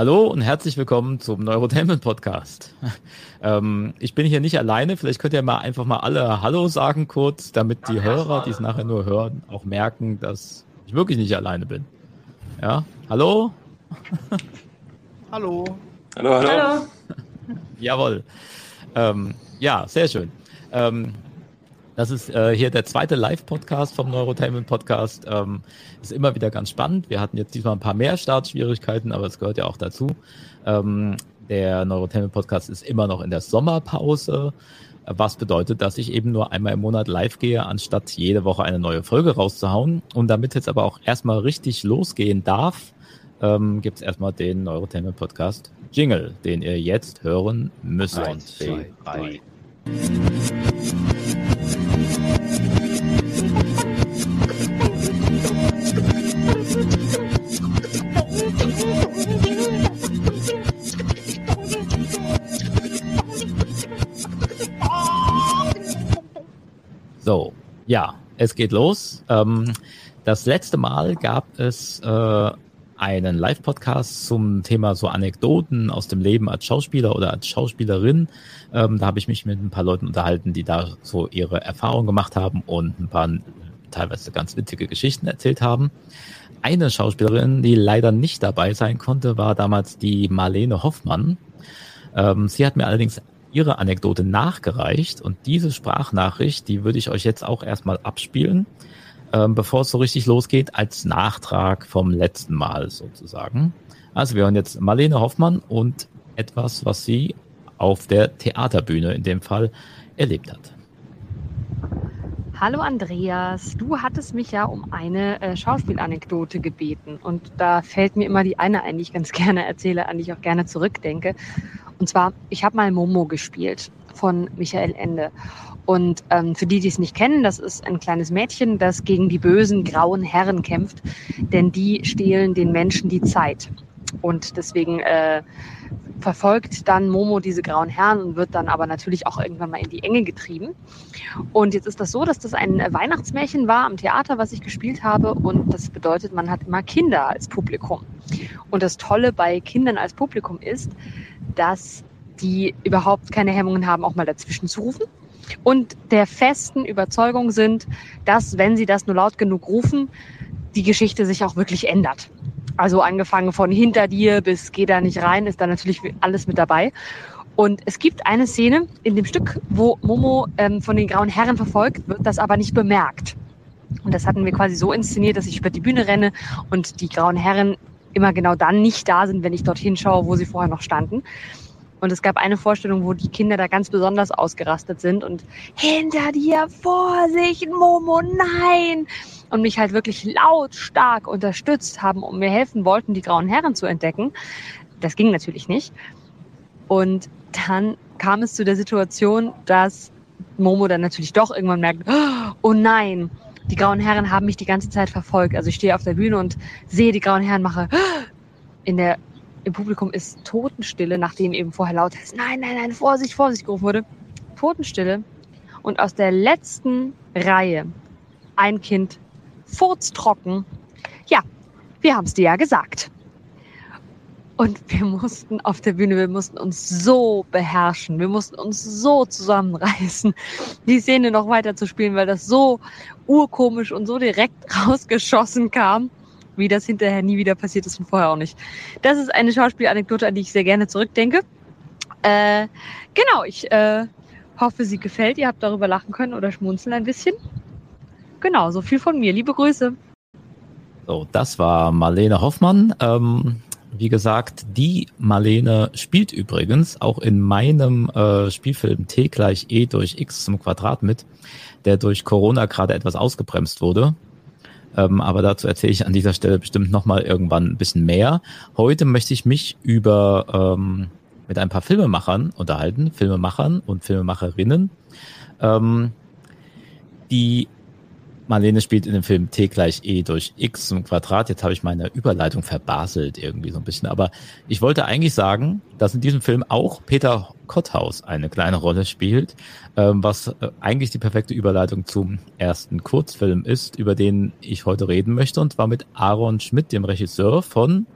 Hallo und herzlich willkommen zum Neurotainment Podcast. Ähm, ich bin hier nicht alleine. Vielleicht könnt ihr mal einfach mal alle Hallo sagen kurz, damit die Hörer, die es nachher nur hören, auch merken, dass ich wirklich nicht alleine bin. Ja, hallo? Hallo. Hallo, hallo. hallo. Jawohl. Ähm, ja, sehr schön. Ähm, das ist äh, hier der zweite Live-Podcast vom Neurotainment Podcast. Ähm, ist immer wieder ganz spannend. Wir hatten jetzt diesmal ein paar mehr Startschwierigkeiten, aber es gehört ja auch dazu. Ähm, der Neurotainment Podcast ist immer noch in der Sommerpause, was bedeutet, dass ich eben nur einmal im Monat live gehe, anstatt jede Woche eine neue Folge rauszuhauen. Und damit jetzt aber auch erstmal richtig losgehen darf, ähm, gibt es erstmal den Neurotainment Podcast Jingle, den ihr jetzt hören müsst. Eins, zwei, drei. Ja, es geht los. Ähm, das letzte Mal gab es äh, einen Live-Podcast zum Thema so Anekdoten aus dem Leben als Schauspieler oder als Schauspielerin. Ähm, da habe ich mich mit ein paar Leuten unterhalten, die da so ihre Erfahrungen gemacht haben und ein paar teilweise ganz witzige Geschichten erzählt haben. Eine Schauspielerin, die leider nicht dabei sein konnte, war damals die Marlene Hoffmann. Ähm, sie hat mir allerdings ihre Anekdote nachgereicht und diese Sprachnachricht, die würde ich euch jetzt auch erstmal abspielen ähm, bevor es so richtig losgeht, als Nachtrag vom letzten Mal sozusagen. Also wir hören jetzt Marlene Hoffmann und etwas, was sie auf der Theaterbühne in dem Fall erlebt hat. Hallo Andreas, du hattest mich ja um eine äh, Schauspielanekdote gebeten und da fällt mir immer die eine ein, die ich ganz gerne erzähle, an die ich auch gerne zurückdenke. Und zwar, ich habe mal Momo gespielt von Michael Ende. Und ähm, für die, die es nicht kennen, das ist ein kleines Mädchen, das gegen die bösen grauen Herren kämpft, denn die stehlen den Menschen die Zeit. Und deswegen äh, verfolgt dann Momo diese grauen Herren und wird dann aber natürlich auch irgendwann mal in die Enge getrieben. Und jetzt ist das so, dass das ein Weihnachtsmärchen war am Theater, was ich gespielt habe. Und das bedeutet, man hat immer Kinder als Publikum. Und das Tolle bei Kindern als Publikum ist, dass die überhaupt keine Hemmungen haben, auch mal dazwischen zu rufen und der festen Überzeugung sind, dass, wenn sie das nur laut genug rufen, die Geschichte sich auch wirklich ändert. Also angefangen von hinter dir bis geh da nicht rein, ist da natürlich alles mit dabei. Und es gibt eine Szene in dem Stück, wo Momo ähm, von den grauen Herren verfolgt wird, das aber nicht bemerkt. Und das hatten wir quasi so inszeniert, dass ich über die Bühne renne und die grauen Herren immer genau dann nicht da sind, wenn ich dorthin schaue, wo sie vorher noch standen. Und es gab eine Vorstellung, wo die Kinder da ganz besonders ausgerastet sind und hinter dir, Vorsicht, Momo, nein! Und mich halt wirklich lautstark unterstützt haben und mir helfen wollten, die grauen Herren zu entdecken. Das ging natürlich nicht. Und dann kam es zu der Situation, dass Momo dann natürlich doch irgendwann merkt, oh nein, die grauen Herren haben mich die ganze Zeit verfolgt. Also ich stehe auf der Bühne und sehe die grauen Herren, mache in der im Publikum ist Totenstille, nachdem eben vorher laut ist, nein, nein, nein, Vorsicht, Vorsicht gerufen wurde. Totenstille. Und aus der letzten Reihe ein Kind furztrocken. Ja, wir haben es dir ja gesagt. Und wir mussten auf der Bühne, wir mussten uns so beherrschen, wir mussten uns so zusammenreißen, die Szene noch weiter zu spielen, weil das so urkomisch und so direkt rausgeschossen kam wie das hinterher nie wieder passiert ist und vorher auch nicht. Das ist eine Schauspielanekdote, an die ich sehr gerne zurückdenke. Äh, genau, ich äh, hoffe, sie gefällt. Ihr habt darüber lachen können oder schmunzeln ein bisschen. Genau, so viel von mir. Liebe Grüße. So, das war Marlene Hoffmann. Ähm, wie gesagt, die Marlene spielt übrigens auch in meinem äh, Spielfilm T gleich E durch X zum Quadrat mit, der durch Corona gerade etwas ausgebremst wurde. Ähm, aber dazu erzähle ich an dieser Stelle bestimmt nochmal irgendwann ein bisschen mehr. Heute möchte ich mich über ähm, mit ein paar Filmemachern unterhalten, Filmemachern und Filmemacherinnen, ähm, die Marlene spielt in dem Film T gleich E durch X zum Quadrat. Jetzt habe ich meine Überleitung verbaselt irgendwie so ein bisschen. Aber ich wollte eigentlich sagen, dass in diesem Film auch Peter Kotthaus eine kleine Rolle spielt, ähm, was äh, eigentlich die perfekte Überleitung zum ersten Kurzfilm ist, über den ich heute reden möchte. Und zwar mit Aaron Schmidt, dem Regisseur von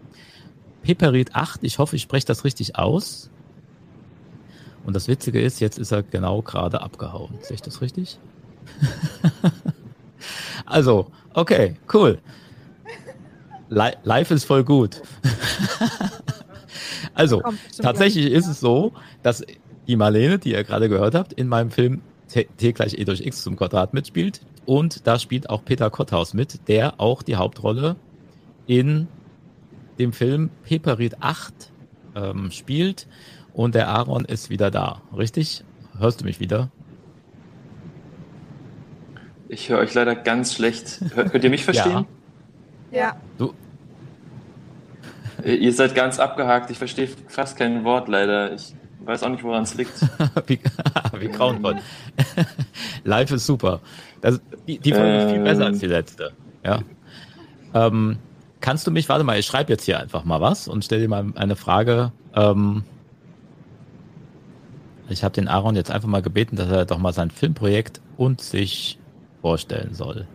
Peperit 8. Ich hoffe, ich spreche das richtig aus. Und das Witzige ist, jetzt ist er genau gerade abgehauen. Sehe ich das richtig? also, okay, cool. Live ist voll gut. also, tatsächlich ist es so, dass die Marlene, die ihr gerade gehört habt, in meinem Film T, T gleich E durch X zum Quadrat mitspielt. Und da spielt auch Peter Kotthaus mit, der auch die Hauptrolle in dem Film Peperit 8 ähm, spielt. Und der Aaron ist wieder da. Richtig? Hörst du mich wieder? Ich höre euch leider ganz schlecht. Hört, könnt ihr mich verstehen? Ja. ja. Du. Ihr seid ganz abgehakt. Ich verstehe fast kein Wort leider. Ich weiß auch nicht, woran es liegt. wie, wie grauenvoll. Live ist super. Das, die, die Folge ist viel besser als die ähm. letzte. Ja. Ähm, kannst du mich, warte mal, ich schreibe jetzt hier einfach mal was und stell dir mal eine Frage. Ähm, ich habe den Aaron jetzt einfach mal gebeten, dass er doch mal sein Filmprojekt und sich vorstellen soll.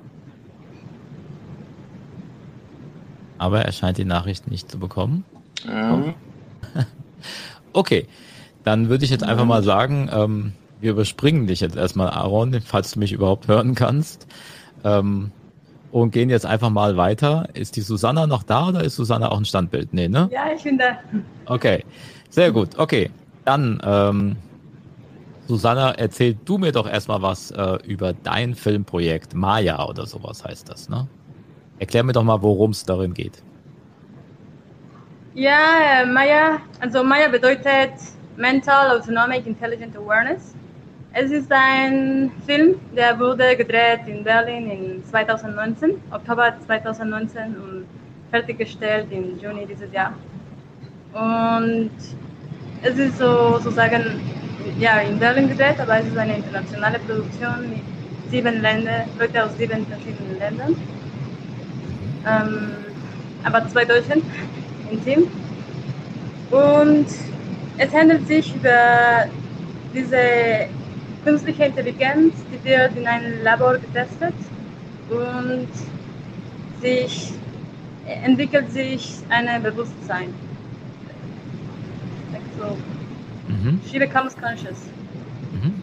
Aber er scheint die Nachricht nicht zu bekommen. Ähm. Okay, dann würde ich jetzt einfach mal sagen, ähm, wir überspringen dich jetzt erstmal, Aaron, falls du mich überhaupt hören kannst. Ähm, und gehen jetzt einfach mal weiter. Ist die Susanna noch da oder ist Susanna auch ein Standbild? Nee, ne? Ja, ich bin da. Okay, sehr gut. Okay, dann ähm, Susanna, erzähl du mir doch erstmal was äh, über dein Filmprojekt Maya oder sowas heißt das, ne? Erklär mir doch mal, worum es darin geht. Ja, äh, Maya, also Maya bedeutet Mental Autonomic Intelligent Awareness. Es ist ein Film, der wurde gedreht in Berlin in 2019, Oktober 2019 und fertiggestellt im Juni dieses Jahr. Und es ist so, sozusagen ja, in Berlin gedreht, aber es ist eine internationale Produktion mit sieben Ländern, Leute aus sieben verschiedenen Ländern. Ähm, aber zwei Deutschen im Team. Und es handelt sich über diese künstliche Intelligenz, die wird in einem Labor getestet und sich entwickelt sich ein Bewusstsein. So. Mhm. She becomes conscious. Mhm.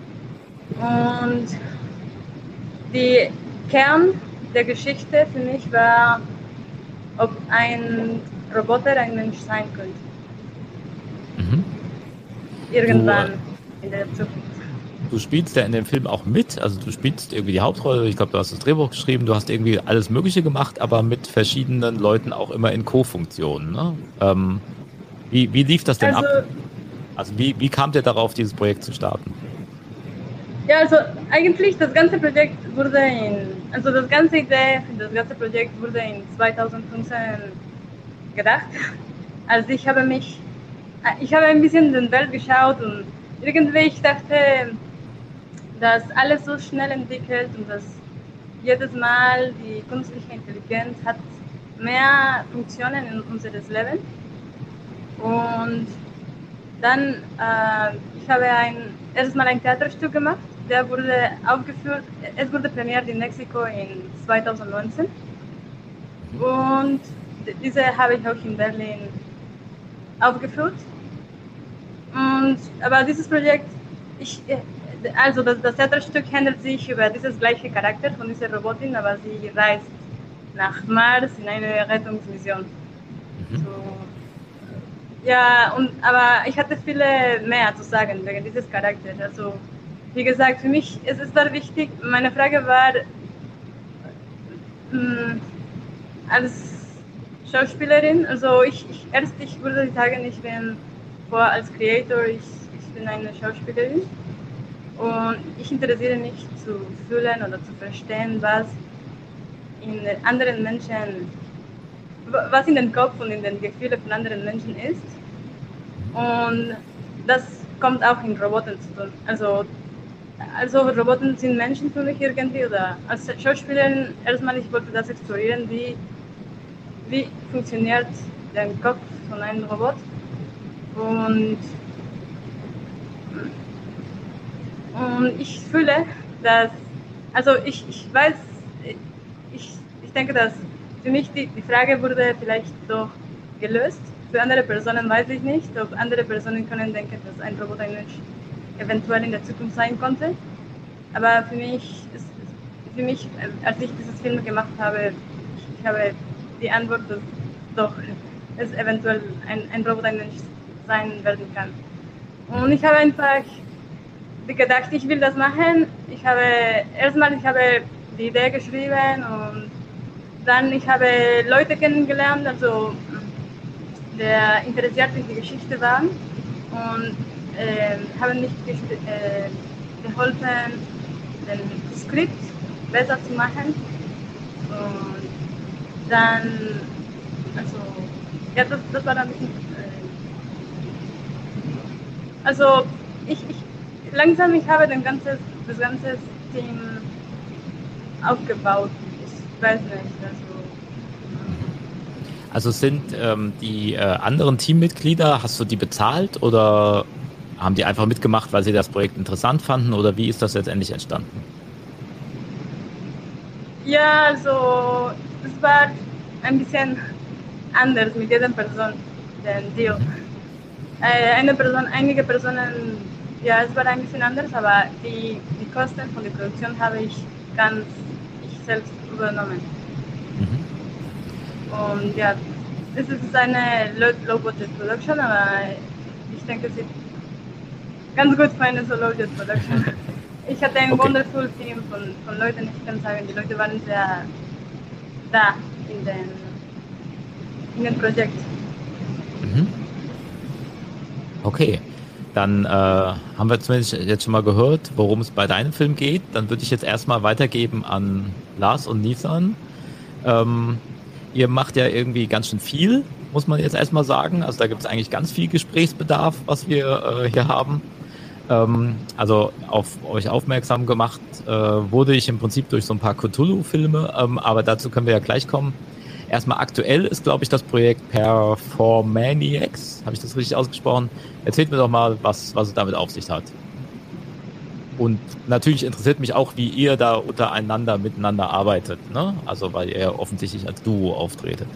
Und die Kern der Geschichte für mich war, ob ein Roboter ein Mensch sein könnte. Mhm. Irgendwann du, in der Zukunft. Du spielst ja in dem Film auch mit, also du spielst irgendwie die Hauptrolle, ich glaube, du hast das Drehbuch geschrieben, du hast irgendwie alles Mögliche gemacht, aber mit verschiedenen Leuten auch immer in Co-Funktionen. Ne? Ähm, wie, wie lief das denn also, ab? Also wie, wie kam der darauf, dieses Projekt zu starten? Ja, also eigentlich das ganze Projekt wurde in, also das ganze Idee das ganze Projekt wurde in 2015 gedacht. Also ich habe mich, ich habe ein bisschen in den Welt geschaut und irgendwie ich dachte, dass alles so schnell entwickelt und dass jedes Mal die künstliche Intelligenz hat mehr Funktionen in unseres Leben und dann, äh, ich habe ein, erstmal ein Theaterstück gemacht, der wurde aufgeführt, es wurde premiert in Mexiko in 2019. Und diese habe ich auch in Berlin aufgeführt. Und, aber dieses Projekt, ich, also das, das Theaterstück handelt sich über dieses gleiche Charakter von dieser Robotin, aber sie reist nach Mars in eine Rettungsmission. Mhm. So, ja, und, aber ich hatte viele mehr zu sagen wegen dieses Charakters. Also, wie gesagt, für mich ist es war wichtig. Meine Frage war, mh, hm, als Schauspielerin, also ich, ich erst, ich würde sagen, ich bin vor als Creator, ich, ich bin eine Schauspielerin und ich interessiere mich zu fühlen oder zu verstehen, was in anderen Menschen, was in den Kopf und in den Gefühlen von anderen Menschen ist. Und das kommt auch in Robotern zu tun. Also, also Roboter sind Menschen für mich irgendwie oder als Schauspielerin erstmal ich wollte das explorieren, wie, wie funktioniert der Kopf von einem Robot und, und ich fühle, dass, also ich, ich weiß, ich, ich denke, dass für mich die, die Frage wurde vielleicht doch gelöst für andere Personen weiß ich nicht, ob andere Personen können denken, dass ein Roboter ein Mensch eventuell in der Zukunft sein konnte. Aber für mich, ist, für mich als ich dieses Film gemacht habe, ich habe die Antwort, dass doch es eventuell ein, ein Roboter ein Mensch sein werden kann. Und ich habe einfach gedacht, ich will das machen. Ich habe erstmal ich habe die Idee geschrieben und dann ich habe Leute kennengelernt, also der interessiert in die Geschichte waren und äh, haben mich äh, geholfen, den Skript besser zu machen. Und dann, also, ja, das, das war dann ein bisschen. Äh, also, ich, ich, langsam, ich habe den ganzes, das ganze Team aufgebaut. Ich weiß nicht, also. Also sind ähm, die äh, anderen Teammitglieder, hast du die bezahlt oder haben die einfach mitgemacht, weil sie das Projekt interessant fanden oder wie ist das letztendlich entstanden? Ja, also es war ein bisschen anders mit jeder Person, den Deal. Äh, eine Person, einige Personen, ja, es war ein bisschen anders, aber die, die Kosten von der Produktion habe ich ganz ich selbst übernommen. Mhm. Und ja, es ist eine Low-Budget-Production, aber ich denke, ist ganz gut für eine Solo-Jet-Production. Ich hatte ein okay. wonderful Team von, von Leuten, ich kann sagen, die Leute waren sehr da in dem, in dem Projekt. Mhm. Okay, dann äh, haben wir zumindest jetzt schon mal gehört, worum es bei deinem Film geht. Dann würde ich jetzt erstmal weitergeben an Lars und Nisan. Ähm, ihr macht ja irgendwie ganz schön viel, muss man jetzt erstmal sagen. Also da gibt es eigentlich ganz viel Gesprächsbedarf, was wir äh, hier haben. Ähm, also auf euch aufmerksam gemacht äh, wurde ich im Prinzip durch so ein paar Cthulhu-Filme, ähm, aber dazu können wir ja gleich kommen. Erstmal aktuell ist, glaube ich, das Projekt Performaniacs. Habe ich das richtig ausgesprochen? Erzählt mir doch mal, was, was es damit auf sich hat. Und natürlich interessiert mich auch, wie ihr da untereinander miteinander arbeitet, ne? Also weil ihr offensichtlich als Duo auftretet.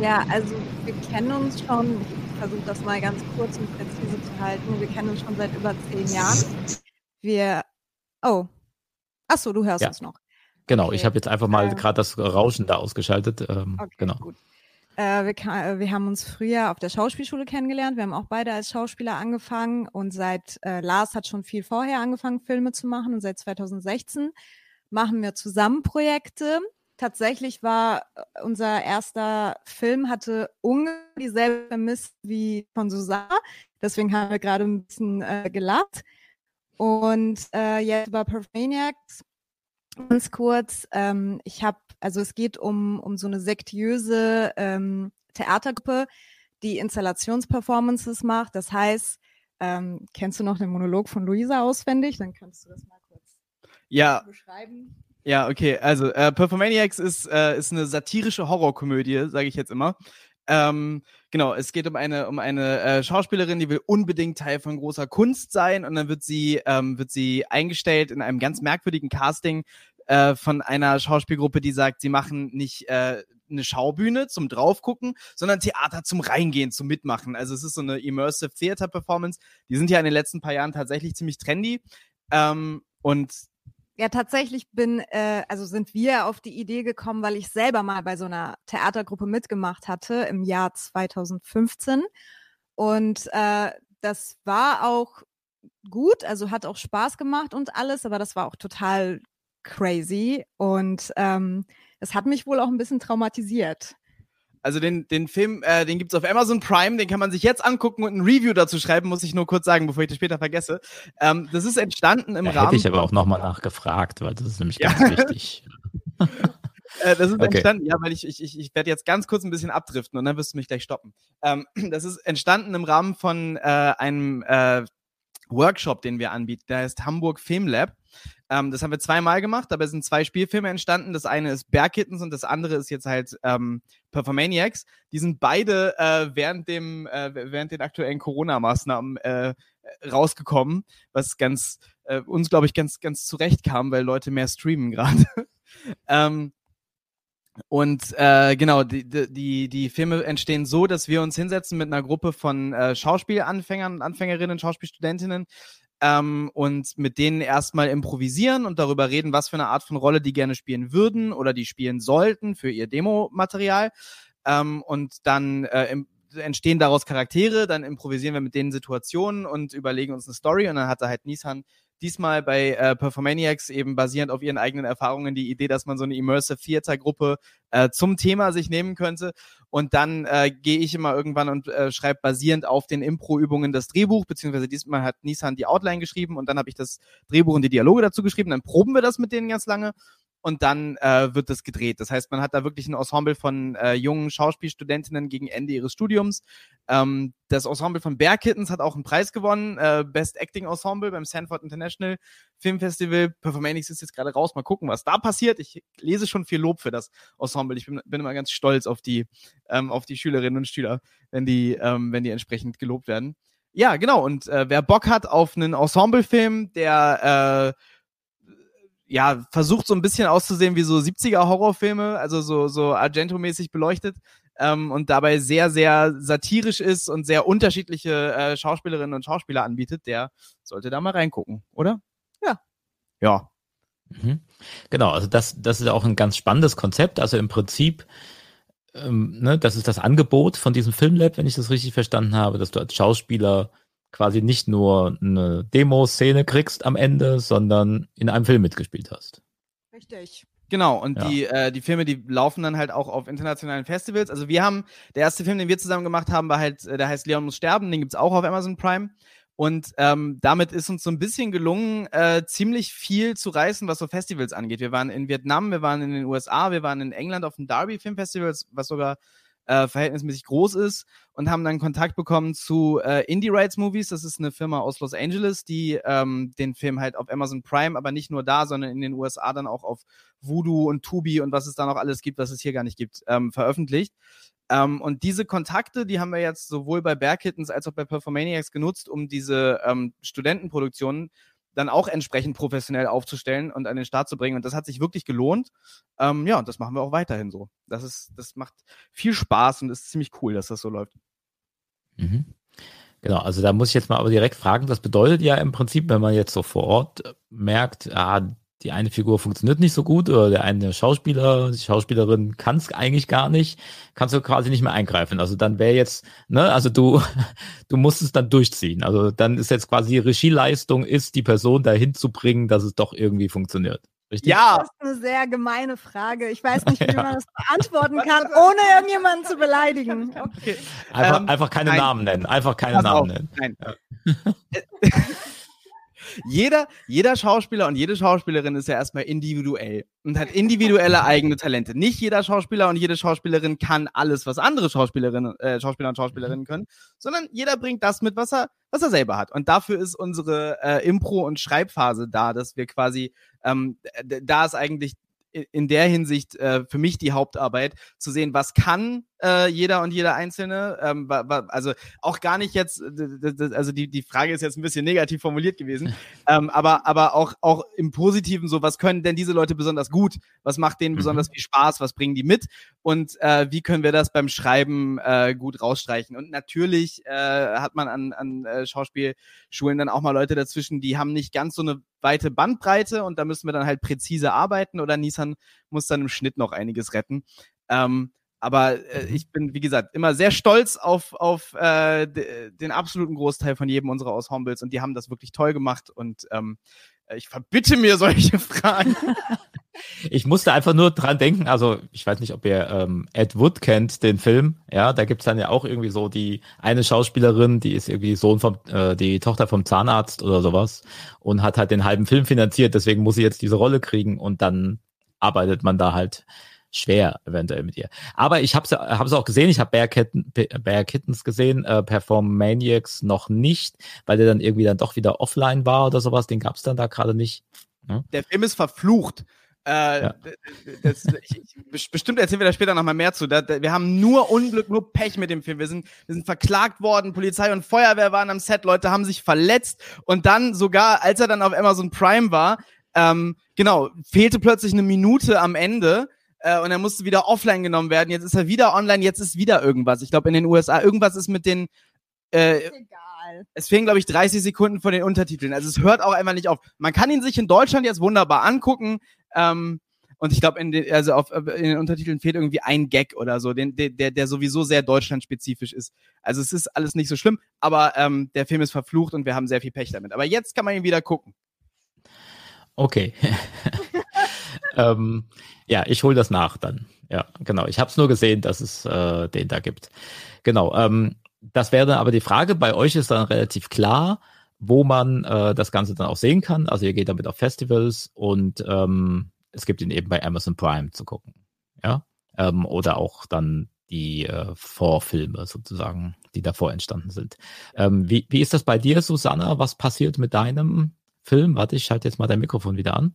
Ja, also wir kennen uns schon, versuche das mal ganz kurz und präzise zu halten. Wir kennen uns schon seit über zehn Jahren. Wir, oh, ach so, du hörst ja. uns noch. Genau, okay. ich habe jetzt einfach mal ähm, gerade das Rauschen da ausgeschaltet. Ähm, okay, genau. Gut. Äh, wir, äh, wir, haben uns früher auf der Schauspielschule kennengelernt. Wir haben auch beide als Schauspieler angefangen und seit äh, Lars hat schon viel vorher angefangen, Filme zu machen und seit 2016 machen wir zusammen Projekte tatsächlich war äh, unser erster Film, hatte ungefähr dieselbe Prämisse wie von Susanna. Deswegen haben wir gerade ein bisschen äh, gelacht. Und äh, jetzt über Perfaniacs ganz kurz. Ähm, ich habe, also es geht um, um so eine sektiöse ähm, Theatergruppe, die Installationsperformances macht. Das heißt, ähm, kennst du noch den Monolog von Luisa auswendig? Dann kannst du das mal kurz ja. beschreiben. Ja, okay. Also äh, Performaniacs ist, äh, ist eine satirische Horrorkomödie, sage ich jetzt immer. Ähm, genau, es geht um eine um eine äh, Schauspielerin, die will unbedingt Teil von großer Kunst sein und dann wird sie ähm, wird sie eingestellt in einem ganz merkwürdigen Casting äh, von einer Schauspielgruppe, die sagt, sie machen nicht äh, eine Schaubühne zum draufgucken, sondern Theater zum reingehen, zum mitmachen. Also es ist so eine immersive Theater Performance. Die sind ja in den letzten paar Jahren tatsächlich ziemlich trendy. Ähm, und ja, tatsächlich bin, äh, also sind wir auf die Idee gekommen, weil ich selber mal bei so einer Theatergruppe mitgemacht hatte im Jahr 2015. Und äh, das war auch gut, also hat auch Spaß gemacht und alles, aber das war auch total crazy. Und ähm, es hat mich wohl auch ein bisschen traumatisiert. Also den, den Film, äh, den gibt's auf Amazon Prime, den kann man sich jetzt angucken und ein Review dazu schreiben, muss ich nur kurz sagen, bevor ich das später vergesse. Ähm, das ist entstanden im da Rahmen. Hätte ich aber auch nochmal nachgefragt, weil das ist nämlich ganz ja. wichtig. äh, das ist okay. entstanden, ja, weil ich, ich, ich, ich werde jetzt ganz kurz ein bisschen abdriften und dann wirst du mich gleich stoppen. Ähm, das ist entstanden im Rahmen von äh, einem äh, Workshop, den wir anbieten. Der heißt Hamburg Film Lab. Ähm, das haben wir zweimal gemacht. Dabei sind zwei Spielfilme entstanden. Das eine ist Bear Kittens und das andere ist jetzt halt ähm, Performaniacs. Die sind beide äh, während dem äh, während den aktuellen Corona-Maßnahmen äh, rausgekommen, was ganz äh, uns glaube ich ganz ganz zurecht kam, weil Leute mehr streamen gerade. ähm, Und äh, genau, die, die, die Filme entstehen so, dass wir uns hinsetzen mit einer Gruppe von äh, Schauspielanfängern und Anfängerinnen, Schauspielstudentinnen ähm, und mit denen erstmal improvisieren und darüber reden, was für eine Art von Rolle die gerne spielen würden oder die spielen sollten für ihr Demo-Material. Ähm, und dann äh, im, entstehen daraus Charaktere, dann improvisieren wir mit denen Situationen und überlegen uns eine Story und dann hat er halt Nissan diesmal bei äh, Performaniacs eben basierend auf ihren eigenen Erfahrungen die Idee, dass man so eine Immersive Theater Gruppe äh, zum Thema sich nehmen könnte. Und dann äh, gehe ich immer irgendwann und äh, schreibe basierend auf den Impro-Übungen das Drehbuch, beziehungsweise diesmal hat Nissan die Outline geschrieben und dann habe ich das Drehbuch und die Dialoge dazu geschrieben. Dann proben wir das mit denen ganz lange und dann äh, wird das gedreht. Das heißt, man hat da wirklich ein Ensemble von äh, jungen Schauspielstudentinnen gegen Ende ihres Studiums. Ähm, das Ensemble von Bear Kittens hat auch einen Preis gewonnen, äh, Best Acting Ensemble beim Sanford International Film Festival. Performanics ist jetzt gerade raus, mal gucken, was da passiert. Ich lese schon viel Lob für das Ensemble. Ich bin, bin immer ganz stolz auf die, ähm, auf die Schülerinnen und Schüler, wenn die, ähm, wenn die entsprechend gelobt werden. Ja, genau. Und äh, wer Bock hat auf einen Ensemble-Film, der äh, ja, versucht so ein bisschen auszusehen wie so 70er Horrorfilme, also so, so Argento-mäßig beleuchtet ähm, und dabei sehr, sehr satirisch ist und sehr unterschiedliche äh, Schauspielerinnen und Schauspieler anbietet, der sollte da mal reingucken, oder? Ja. Ja. Mhm. Genau, also das, das ist auch ein ganz spannendes Konzept. Also im Prinzip, ähm, ne, das ist das Angebot von diesem Filmlab, wenn ich das richtig verstanden habe, dass du als Schauspieler quasi nicht nur eine Demo-Szene kriegst am Ende, sondern in einem Film mitgespielt hast. Richtig. Genau, und ja. die, äh, die Filme, die laufen dann halt auch auf internationalen Festivals. Also wir haben, der erste Film, den wir zusammen gemacht haben, war halt, äh, der heißt Leon muss sterben, den gibt's auch auf Amazon Prime. Und ähm, damit ist uns so ein bisschen gelungen, äh, ziemlich viel zu reißen, was so Festivals angeht. Wir waren in Vietnam, wir waren in den USA, wir waren in England auf dem Derby Film Festival, was sogar äh, verhältnismäßig groß ist und haben dann Kontakt bekommen zu äh, Indie Rights Movies. Das ist eine Firma aus Los Angeles, die ähm, den Film halt auf Amazon Prime, aber nicht nur da, sondern in den USA dann auch auf Voodoo und Tubi und was es da noch alles gibt, was es hier gar nicht gibt, ähm, veröffentlicht. Ähm, und diese Kontakte, die haben wir jetzt sowohl bei Bear Kittens als auch bei Performaniacs genutzt, um diese ähm, Studentenproduktionen dann auch entsprechend professionell aufzustellen und an den Start zu bringen. Und das hat sich wirklich gelohnt. Ähm, ja, und das machen wir auch weiterhin so. Das ist, das macht viel Spaß und ist ziemlich cool, dass das so läuft. Mhm. Genau, also da muss ich jetzt mal aber direkt fragen, das bedeutet ja im Prinzip, wenn man jetzt so vor Ort merkt, ah, die eine Figur funktioniert nicht so gut oder der eine Schauspieler, die Schauspielerin kann es eigentlich gar nicht, kannst du quasi nicht mehr eingreifen. Also dann wäre jetzt, ne, also du, du musst es dann durchziehen. Also dann ist jetzt quasi Regieleistung, ist die Person dahin zu bringen, dass es doch irgendwie funktioniert. Richtig? Ja. Das ist eine sehr gemeine Frage. Ich weiß nicht, wie ja. man das beantworten kann, ohne irgendjemanden zu beleidigen. Okay. Einfach, ähm, einfach keine nein. Namen nennen. Einfach keine Namen auf. nennen. Nein. Jeder, jeder Schauspieler und jede Schauspielerin ist ja erstmal individuell und hat individuelle eigene Talente. Nicht jeder Schauspieler und jede Schauspielerin kann alles, was andere Schauspielerinnen, äh, Schauspieler und Schauspielerinnen können, sondern jeder bringt das mit, was er, was er selber hat. Und dafür ist unsere äh, Impro- und Schreibphase da, dass wir quasi, ähm, da ist eigentlich in der Hinsicht äh, für mich die Hauptarbeit, zu sehen, was kann äh, jeder und jeder Einzelne. Ähm, also auch gar nicht jetzt, also die, die Frage ist jetzt ein bisschen negativ formuliert gewesen, ähm, aber, aber auch, auch im Positiven so, was können denn diese Leute besonders gut? Was macht denen mhm. besonders viel Spaß? Was bringen die mit? Und äh, wie können wir das beim Schreiben äh, gut rausstreichen? Und natürlich äh, hat man an, an äh, Schauspielschulen dann auch mal Leute dazwischen, die haben nicht ganz so eine weite Bandbreite und da müssen wir dann halt präzise arbeiten oder Nissan muss dann im Schnitt noch einiges retten. Ähm, aber äh, mhm. ich bin, wie gesagt, immer sehr stolz auf, auf äh, den absoluten Großteil von jedem unserer Ensembles und die haben das wirklich toll gemacht und ähm, äh, ich verbitte mir solche Fragen. Ich musste einfach nur dran denken, also ich weiß nicht, ob ihr ähm, Ed Wood kennt, den Film. Ja, da gibt's dann ja auch irgendwie so die eine Schauspielerin, die ist irgendwie Sohn vom, äh, die Tochter vom Zahnarzt oder sowas und hat halt den halben Film finanziert, deswegen muss sie jetzt diese Rolle kriegen und dann arbeitet man da halt schwer eventuell mit ihr. Aber ich habe es hab's auch gesehen, ich habe Bear, Kitten, Bear Kittens gesehen, äh, Perform Maniacs noch nicht, weil der dann irgendwie dann doch wieder offline war oder sowas, den gab es dann da gerade nicht. Ja? Der Film ist verflucht. Äh, ja. das, ich, ich, bestimmt erzählen wir da später nochmal mehr zu. Da, da, wir haben nur Unglück, nur Pech mit dem Film. Wir sind, wir sind verklagt worden, Polizei und Feuerwehr waren am Set, Leute haben sich verletzt und dann sogar, als er dann auf Amazon Prime war, ähm, genau, fehlte plötzlich eine Minute am Ende äh, und er musste wieder offline genommen werden. Jetzt ist er wieder online, jetzt ist wieder irgendwas. Ich glaube, in den USA, irgendwas ist mit den. Äh, Egal. Es fehlen, glaube ich, 30 Sekunden von den Untertiteln. Also es hört auch einfach nicht auf. Man kann ihn sich in Deutschland jetzt wunderbar angucken. Ähm, und ich glaube, in den, also auf, in den Untertiteln fehlt irgendwie ein Gag oder so, den, der, der sowieso sehr deutschlandspezifisch ist. Also es ist alles nicht so schlimm, aber ähm, der Film ist verflucht und wir haben sehr viel Pech damit. Aber jetzt kann man ihn wieder gucken. Okay. ähm, ja, ich hole das nach dann. Ja, genau. Ich habe es nur gesehen, dass es äh, den da gibt. Genau. Ähm, das wäre dann aber die Frage. Bei euch ist dann relativ klar, wo man äh, das Ganze dann auch sehen kann. Also ihr geht damit auf Festivals und ähm, es gibt ihn eben bei Amazon Prime zu gucken. Ja. Ähm, oder auch dann die äh, Vorfilme sozusagen, die davor entstanden sind. Ähm, wie, wie ist das bei dir, Susanna? Was passiert mit deinem Film? Warte, ich schalte jetzt mal dein Mikrofon wieder an.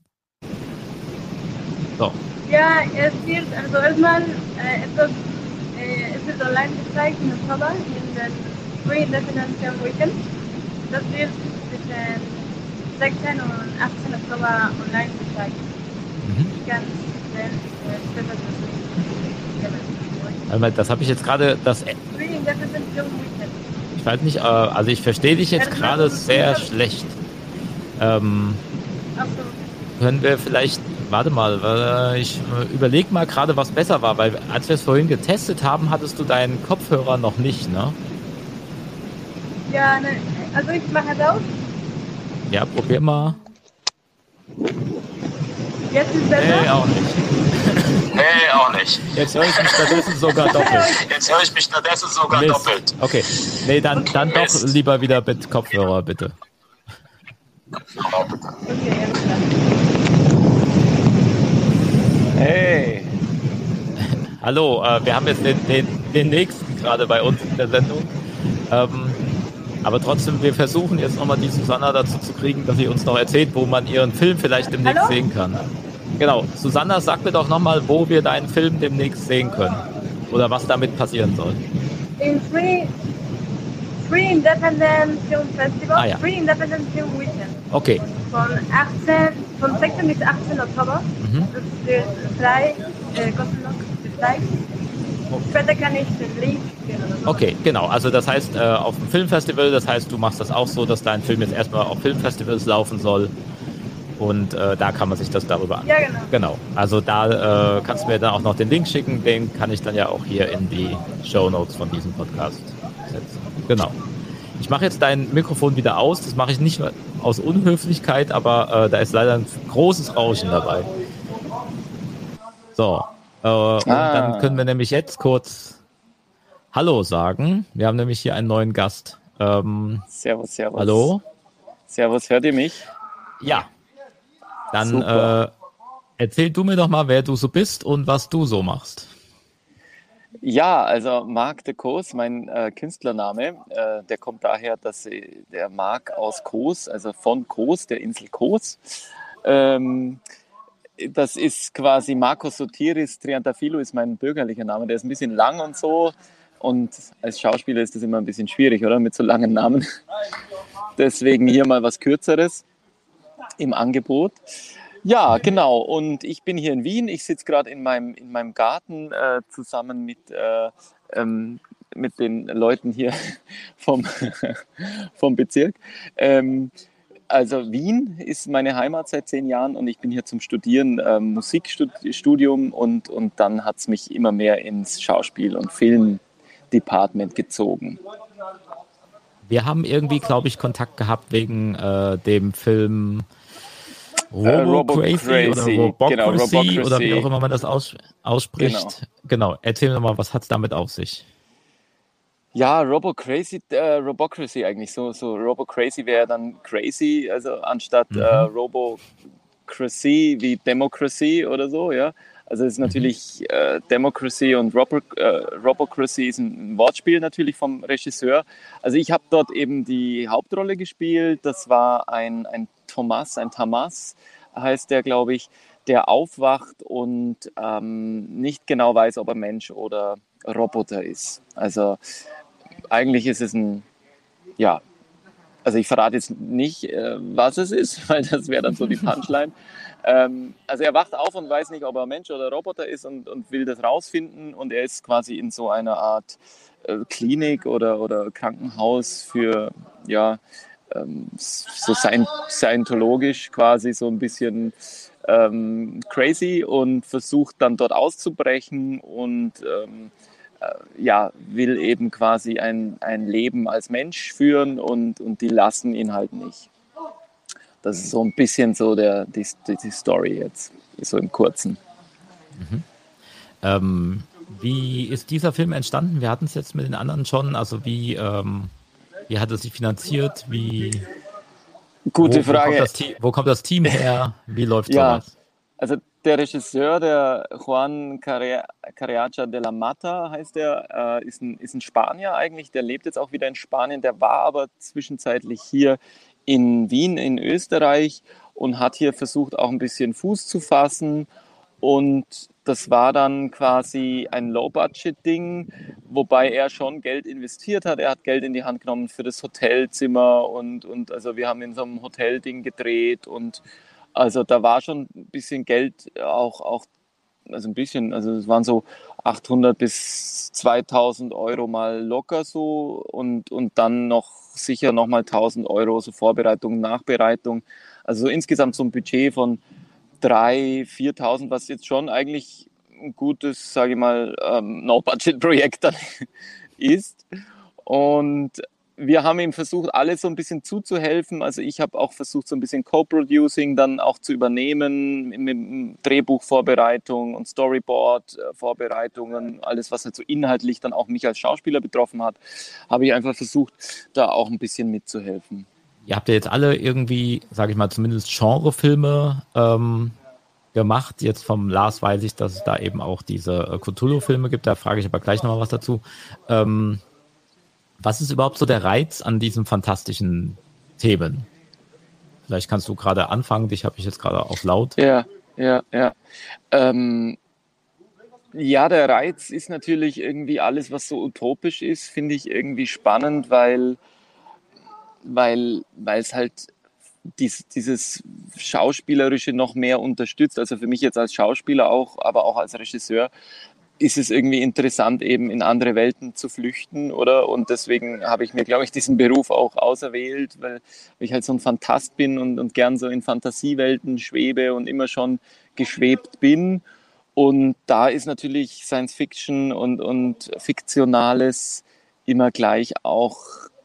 So. Ja, es wird, also erstmal, äh, es, wird, äh, es wird online gezeigt im Oktober in den Free Film Weekend. Das wird zwischen 16 und 18 Oktober online gezeigt. Mhm. Das habe ich jetzt gerade, das. Ich weiß nicht, äh, also ich verstehe dich jetzt gerade sehr schlecht. Ähm, können wir vielleicht, warte mal, ich überlege mal gerade, was besser war, weil als wir es vorhin getestet haben, hattest du deinen Kopfhörer noch nicht, ne? Ja, ne, also ich mache es aus. Ja, probier mal. Jetzt ist besser? Nee, auch nicht. nee, auch nicht. Jetzt höre ich mich stattdessen sogar doppelt. Jetzt höre ich mich stattdessen sogar Mist. doppelt. Okay. Nee, dann, dann doch lieber wieder mit Kopfhörer, bitte. Hey. Hallo, äh, wir haben jetzt den, den, den nächsten gerade bei uns in der Sendung. Ähm, aber trotzdem, wir versuchen jetzt nochmal die Susanna dazu zu kriegen, dass sie uns noch erzählt, wo man ihren Film vielleicht demnächst Hallo? sehen kann. Genau. Susanna, sag mir doch nochmal, wo wir deinen Film demnächst sehen können. Oder was damit passieren soll. In Free, Free Independent Film Festival, ah, ja. Free Independent Film Weekend. Okay. Von 18, von 16 bis 18 Oktober. Mhm. Das wird frei, äh, kostenlos gezeigt. Später kann ich den Link Okay, genau. Also das heißt, äh, auf dem Filmfestival, das heißt, du machst das auch so, dass dein Film jetzt erstmal auf Filmfestivals laufen soll. Und äh, da kann man sich das darüber an. Ja, genau. Genau. Also da äh, kannst du mir dann auch noch den Link schicken. Den kann ich dann ja auch hier in die Show Notes von diesem Podcast setzen. Genau. Ich mache jetzt dein Mikrofon wieder aus. Das mache ich nicht aus Unhöflichkeit, aber äh, da ist leider ein großes Rauschen dabei. So. Äh, ah. Und dann können wir nämlich jetzt kurz Hallo sagen. Wir haben nämlich hier einen neuen Gast. Ähm, servus, servus. Hallo. Servus, hört ihr mich? Ja. Dann äh, erzähl du mir doch mal, wer du so bist und was du so machst. Ja, also Marc de Coos, mein äh, Künstlername, äh, der kommt daher, dass der Marc aus Coos, also von Coos, der Insel Coos, ähm, das ist quasi Marcos Sotiris Triantafilo ist mein bürgerlicher Name. Der ist ein bisschen lang und so. Und als Schauspieler ist das immer ein bisschen schwierig, oder? Mit so langen Namen. Deswegen hier mal was Kürzeres im Angebot. Ja, genau. Und ich bin hier in Wien. Ich sitze gerade in meinem, in meinem Garten äh, zusammen mit, äh, ähm, mit den Leuten hier vom, vom Bezirk. Ähm, also Wien ist meine Heimat seit zehn Jahren und ich bin hier zum Studieren, äh, Musikstudium und, und dann hat es mich immer mehr ins Schauspiel und Film Department gezogen. Wir haben irgendwie, glaube ich, Kontakt gehabt wegen äh, dem Film Robo, äh, Robo Crazy, Crazy, oder Robocracy, genau, Robocracy oder wie auch immer man das aus, ausspricht. Genau. genau. Erzähl mir mal, was hat es damit auf sich? Ja, Robo Crazy, äh, Robocracy eigentlich. So, so Robo Crazy wäre dann crazy, also anstatt mhm. äh, Robo Crazy wie Democracy oder so, ja. Also es ist mhm. natürlich äh, Democracy und Robo, äh, Robocracy ist ein Wortspiel natürlich vom Regisseur. Also ich habe dort eben die Hauptrolle gespielt. Das war ein, ein Thomas, ein Tamas heißt der, glaube ich, der aufwacht und ähm, nicht genau weiß, ob er Mensch oder Roboter ist. Also eigentlich ist es ein, ja, also ich verrate jetzt nicht, äh, was es ist, weil das wäre dann so die Punchline. ähm, also er wacht auf und weiß nicht, ob er Mensch oder Roboter ist und, und will das rausfinden und er ist quasi in so einer Art äh, Klinik oder, oder Krankenhaus für, ja, ähm, so scientologisch quasi so ein bisschen ähm, crazy und versucht dann dort auszubrechen und ähm, äh, ja, will eben quasi ein, ein Leben als Mensch führen und, und die lassen ihn halt nicht. Das ist so ein bisschen so der, die, die Story jetzt, so im Kurzen. Mhm. Ähm, wie ist dieser Film entstanden? Wir hatten es jetzt mit den anderen schon. Also wie, ähm, wie hat er sich finanziert? Wie, Gute wo, Frage. Wo kommt, Team, wo kommt, das Team her? Wie läuft ja, sowas? Also der Regisseur, der Juan Carriacha de la Mata heißt er, äh, ist, ein, ist ein Spanier eigentlich, der lebt jetzt auch wieder in Spanien, der war aber zwischenzeitlich hier in Wien in Österreich und hat hier versucht auch ein bisschen Fuß zu fassen. Und das war dann quasi ein Low-Budget-Ding, wobei er schon Geld investiert hat. Er hat Geld in die Hand genommen für das Hotelzimmer und, und also wir haben in so einem Hotelding gedreht und also da war schon ein bisschen Geld auch, auch also ein bisschen, also es waren so 800 bis 2000 Euro mal locker so und, und dann noch sicher nochmal 1000 Euro so Vorbereitung, Nachbereitung. Also insgesamt so ein Budget von 3.000, 4.000, was jetzt schon eigentlich ein gutes, sage ich mal, ähm, No-Budget-Projekt dann ist. Und wir haben ihm versucht, alles so ein bisschen zuzuhelfen. Also ich habe auch versucht, so ein bisschen Co-Producing dann auch zu übernehmen, mit Drehbuchvorbereitung und Storyboard-Vorbereitungen, alles, was halt so inhaltlich dann auch mich als Schauspieler betroffen hat, habe ich einfach versucht, da auch ein bisschen mitzuhelfen. Ihr habt ja jetzt alle irgendwie, sage ich mal, zumindest Genrefilme ähm, gemacht. Jetzt vom Lars weiß ich, dass es da eben auch diese äh, Cthulhu-Filme gibt. Da frage ich aber gleich nochmal was dazu. Ähm, was ist überhaupt so der Reiz an diesen fantastischen Themen? Vielleicht kannst du gerade anfangen, dich habe ich jetzt gerade auf laut. Ja, ja, ja. Ähm, ja, der Reiz ist natürlich irgendwie alles, was so utopisch ist, finde ich irgendwie spannend, weil weil es halt dies, dieses Schauspielerische noch mehr unterstützt. Also für mich jetzt als Schauspieler auch, aber auch als Regisseur, ist es irgendwie interessant, eben in andere Welten zu flüchten, oder? Und deswegen habe ich mir, glaube ich, diesen Beruf auch auserwählt, weil ich halt so ein Fantast bin und, und gern so in Fantasiewelten schwebe und immer schon geschwebt bin. Und da ist natürlich Science Fiction und, und Fiktionales immer gleich auch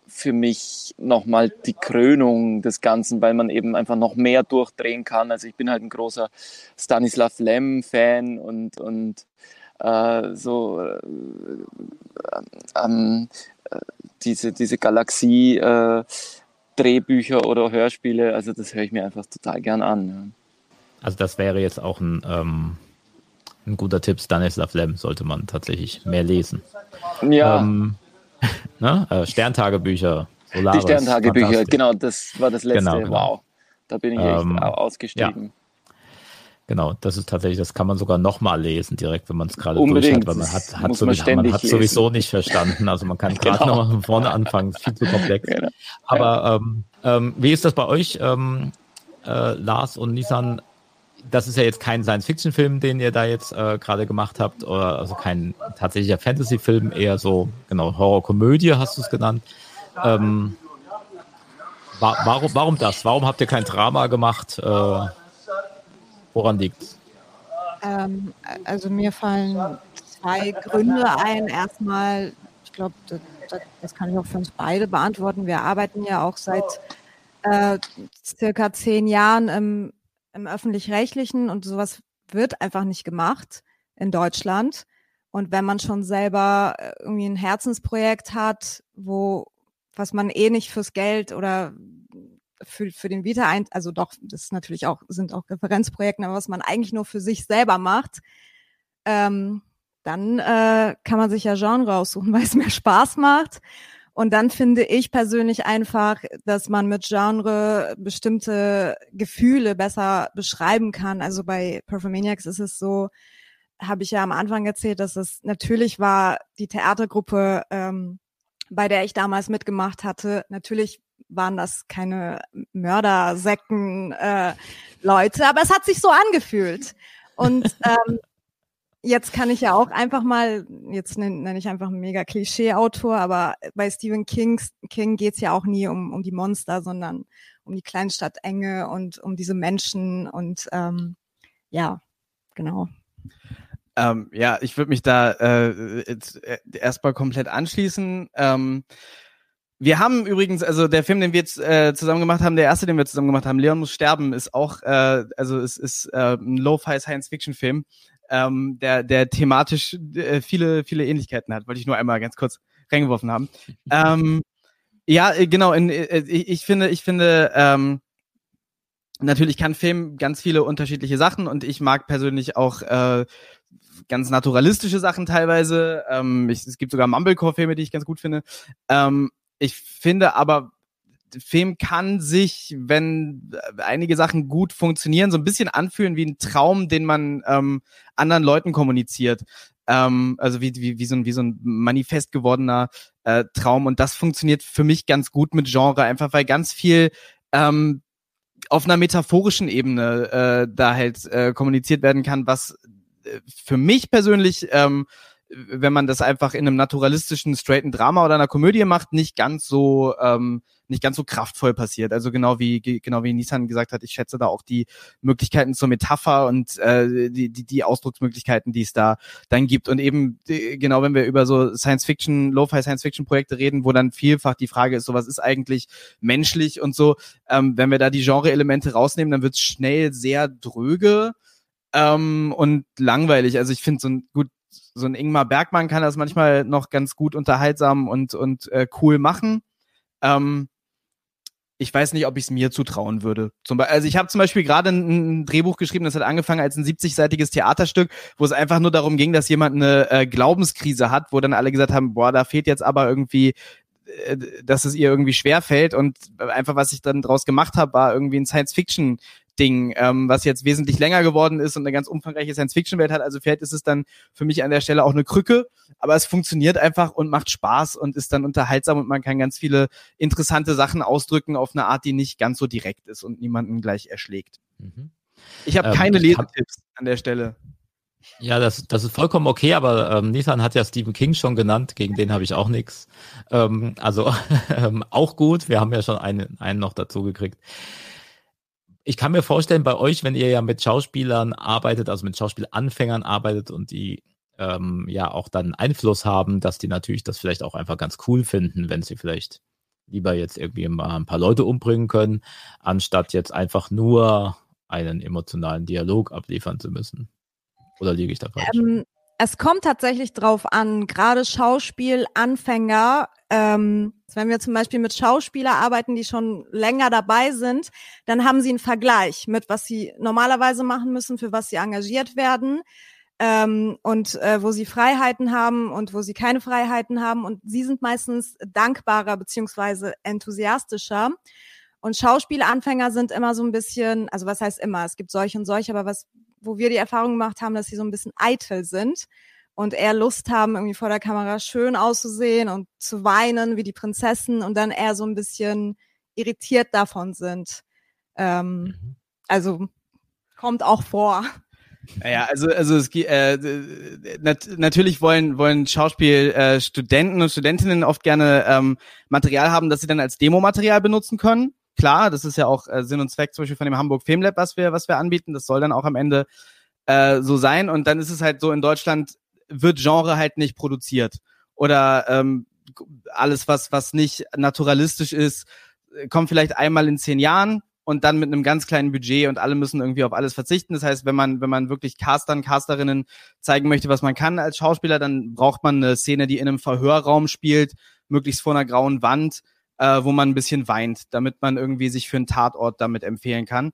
für mich nochmal die Krönung des Ganzen, weil man eben einfach noch mehr durchdrehen kann. Also ich bin halt ein großer Stanislav Lem-Fan und, und äh, so äh, ähm, äh, diese, diese Galaxie äh, Drehbücher oder Hörspiele, also das höre ich mir einfach total gern an. Ja. Also das wäre jetzt auch ein, ähm, ein guter Tipp, Stanislav Lem sollte man tatsächlich mehr lesen. Ja. Ähm, ne? äh, Sterntagebücher. Solaris, Die Sterntagebücher, genau, das war das letzte. Genau, genau. Wow, da bin ich echt ähm, ausgestiegen. Ja. Genau, das ist tatsächlich, das kann man sogar nochmal lesen, direkt, wenn man es gerade durch hat, weil man hat, hat, sowieso, man, man hat sowieso nicht verstanden. Also man kann gerade genau. nochmal von vorne anfangen, ist viel zu komplex. Genau. Aber ähm, ähm, wie ist das bei euch, ähm, äh, Lars und Nissan? Das ist ja jetzt kein Science-Fiction-Film, den ihr da jetzt äh, gerade gemacht habt, oder also kein tatsächlicher Fantasy-Film, eher so, genau, Horror-Komödie hast du es genannt. Ähm, wa warum, warum das? Warum habt ihr kein Drama gemacht? Äh, Woran liegt es? Ähm, also mir fallen zwei Gründe ein. Erstmal, ich glaube, das, das, kann ich auch für uns beide beantworten. Wir arbeiten ja auch seit äh, circa zehn Jahren im, im öffentlich-rechtlichen und sowas wird einfach nicht gemacht in Deutschland. Und wenn man schon selber äh, irgendwie ein Herzensprojekt hat, wo was man eh nicht fürs Geld oder für, für den Vita ein, also doch, das ist natürlich auch, sind auch Referenzprojekte, aber was man eigentlich nur für sich selber macht, ähm, dann äh, kann man sich ja Genre aussuchen, weil es mehr Spaß macht. Und dann finde ich persönlich einfach, dass man mit Genre bestimmte Gefühle besser beschreiben kann. Also bei Performaniacs ist es so, habe ich ja am Anfang erzählt, dass es natürlich war die Theatergruppe, ähm, bei der ich damals mitgemacht hatte, natürlich waren das keine Mördersäcken äh, Leute, aber es hat sich so angefühlt. Und ähm, jetzt kann ich ja auch einfach mal, jetzt nenne nenn ich einfach einen mega Klischee-Autor, aber bei Stephen Kings, King geht's ja auch nie um, um die Monster, sondern um die Kleinstadtenge und um diese Menschen und ähm, ja, genau. Ähm, ja, ich würde mich da äh, jetzt äh, erstmal komplett anschließen. Ähm, wir haben übrigens, also der Film, den wir jetzt äh, zusammen gemacht haben, der erste, den wir zusammen gemacht haben, Leon muss sterben, ist auch, äh, also es ist äh, ein Lo-Fi Science-Fiction-Film, ähm, der, der thematisch äh, viele, viele Ähnlichkeiten hat. Wollte ich nur einmal ganz kurz reingeworfen haben. ähm, ja, äh, genau. In, äh, ich, ich finde, ich finde, ähm, natürlich kann Film ganz viele unterschiedliche Sachen und ich mag persönlich auch äh, ganz naturalistische Sachen teilweise. Ähm, ich, es gibt sogar Mumblecore-Filme, die ich ganz gut finde. Ähm, ich finde aber, Film kann sich, wenn einige Sachen gut funktionieren, so ein bisschen anfühlen wie ein Traum, den man ähm, anderen Leuten kommuniziert. Ähm, also wie, wie, wie, so ein, wie so ein manifest gewordener äh, Traum. Und das funktioniert für mich ganz gut mit Genre, einfach weil ganz viel ähm, auf einer metaphorischen Ebene äh, da halt äh, kommuniziert werden kann, was äh, für mich persönlich ähm, wenn man das einfach in einem naturalistischen, straighten Drama oder einer Komödie macht, nicht ganz so ähm, nicht ganz so kraftvoll passiert. Also genau wie genau wie Nissan gesagt hat, ich schätze da auch die Möglichkeiten zur Metapher und äh, die, die die Ausdrucksmöglichkeiten, die es da dann gibt und eben genau wenn wir über so Science Fiction, Lo-fi Science Fiction Projekte reden, wo dann vielfach die Frage ist, so was ist eigentlich menschlich und so, ähm, wenn wir da die Genre-Elemente rausnehmen, dann wird es schnell sehr dröge ähm, und langweilig. Also ich finde so ein gut so ein Ingmar Bergmann kann das manchmal noch ganz gut unterhaltsam und, und äh, cool machen. Ähm, ich weiß nicht, ob ich es mir zutrauen würde. Zum also ich habe zum Beispiel gerade ein, ein, Drehbuch geschrieben, das hat angefangen als ein 70-seitiges Theaterstück, wo es einfach nur darum ging, dass jemand eine äh, Glaubenskrise hat, wo dann alle gesagt haben, boah, da fehlt jetzt aber irgendwie äh, dass es ihr irgendwie schwer fällt und einfach was ich dann draus gemacht habe, war irgendwie ein Science-Fiction Ding, ähm, was jetzt wesentlich länger geworden ist und eine ganz umfangreiche Science-Fiction-Welt hat. Also vielleicht ist es dann für mich an der Stelle auch eine Krücke, aber es funktioniert einfach und macht Spaß und ist dann unterhaltsam und man kann ganz viele interessante Sachen ausdrücken auf eine Art, die nicht ganz so direkt ist und niemanden gleich erschlägt. Mhm. Ich habe ähm, keine Lesetipps an der Stelle. Ja, das, das ist vollkommen okay, aber ähm, Nissan hat ja Stephen King schon genannt, gegen den habe ich auch nichts. Ähm, also ähm, auch gut, wir haben ja schon einen, einen noch dazu gekriegt ich kann mir vorstellen, bei euch, wenn ihr ja mit Schauspielern arbeitet, also mit Schauspielanfängern arbeitet und die ähm, ja auch dann Einfluss haben, dass die natürlich das vielleicht auch einfach ganz cool finden, wenn sie vielleicht lieber jetzt irgendwie mal ein paar Leute umbringen können, anstatt jetzt einfach nur einen emotionalen Dialog abliefern zu müssen. Oder liege ich da falsch? Ähm, es kommt tatsächlich drauf an, gerade Schauspielanfänger ähm, wenn wir zum Beispiel mit Schauspieler arbeiten, die schon länger dabei sind, dann haben sie einen Vergleich mit, was sie normalerweise machen müssen, für was sie engagiert werden ähm, und äh, wo sie Freiheiten haben und wo sie keine Freiheiten haben. Und sie sind meistens dankbarer beziehungsweise enthusiastischer. Und Schauspielanfänger sind immer so ein bisschen, also was heißt immer, es gibt solche und solche, aber was, wo wir die Erfahrung gemacht haben, dass sie so ein bisschen eitel sind und eher Lust haben, irgendwie vor der Kamera schön auszusehen und zu weinen wie die Prinzessin und dann eher so ein bisschen irritiert davon sind. Ähm, mhm. Also kommt auch vor. Ja, also also es äh, nat natürlich wollen wollen Schauspielstudenten äh, und Studentinnen oft gerne ähm, Material haben, das sie dann als Demomaterial benutzen können. Klar, das ist ja auch äh, Sinn und Zweck zum Beispiel von dem Hamburg Filmlab, was wir was wir anbieten. Das soll dann auch am Ende äh, so sein. Und dann ist es halt so in Deutschland wird Genre halt nicht produziert. Oder ähm, alles, was, was nicht naturalistisch ist, kommt vielleicht einmal in zehn Jahren und dann mit einem ganz kleinen Budget und alle müssen irgendwie auf alles verzichten. Das heißt, wenn man, wenn man wirklich Castern, Casterinnen zeigen möchte, was man kann als Schauspieler, dann braucht man eine Szene, die in einem Verhörraum spielt, möglichst vor einer grauen Wand, äh, wo man ein bisschen weint, damit man irgendwie sich für einen Tatort damit empfehlen kann.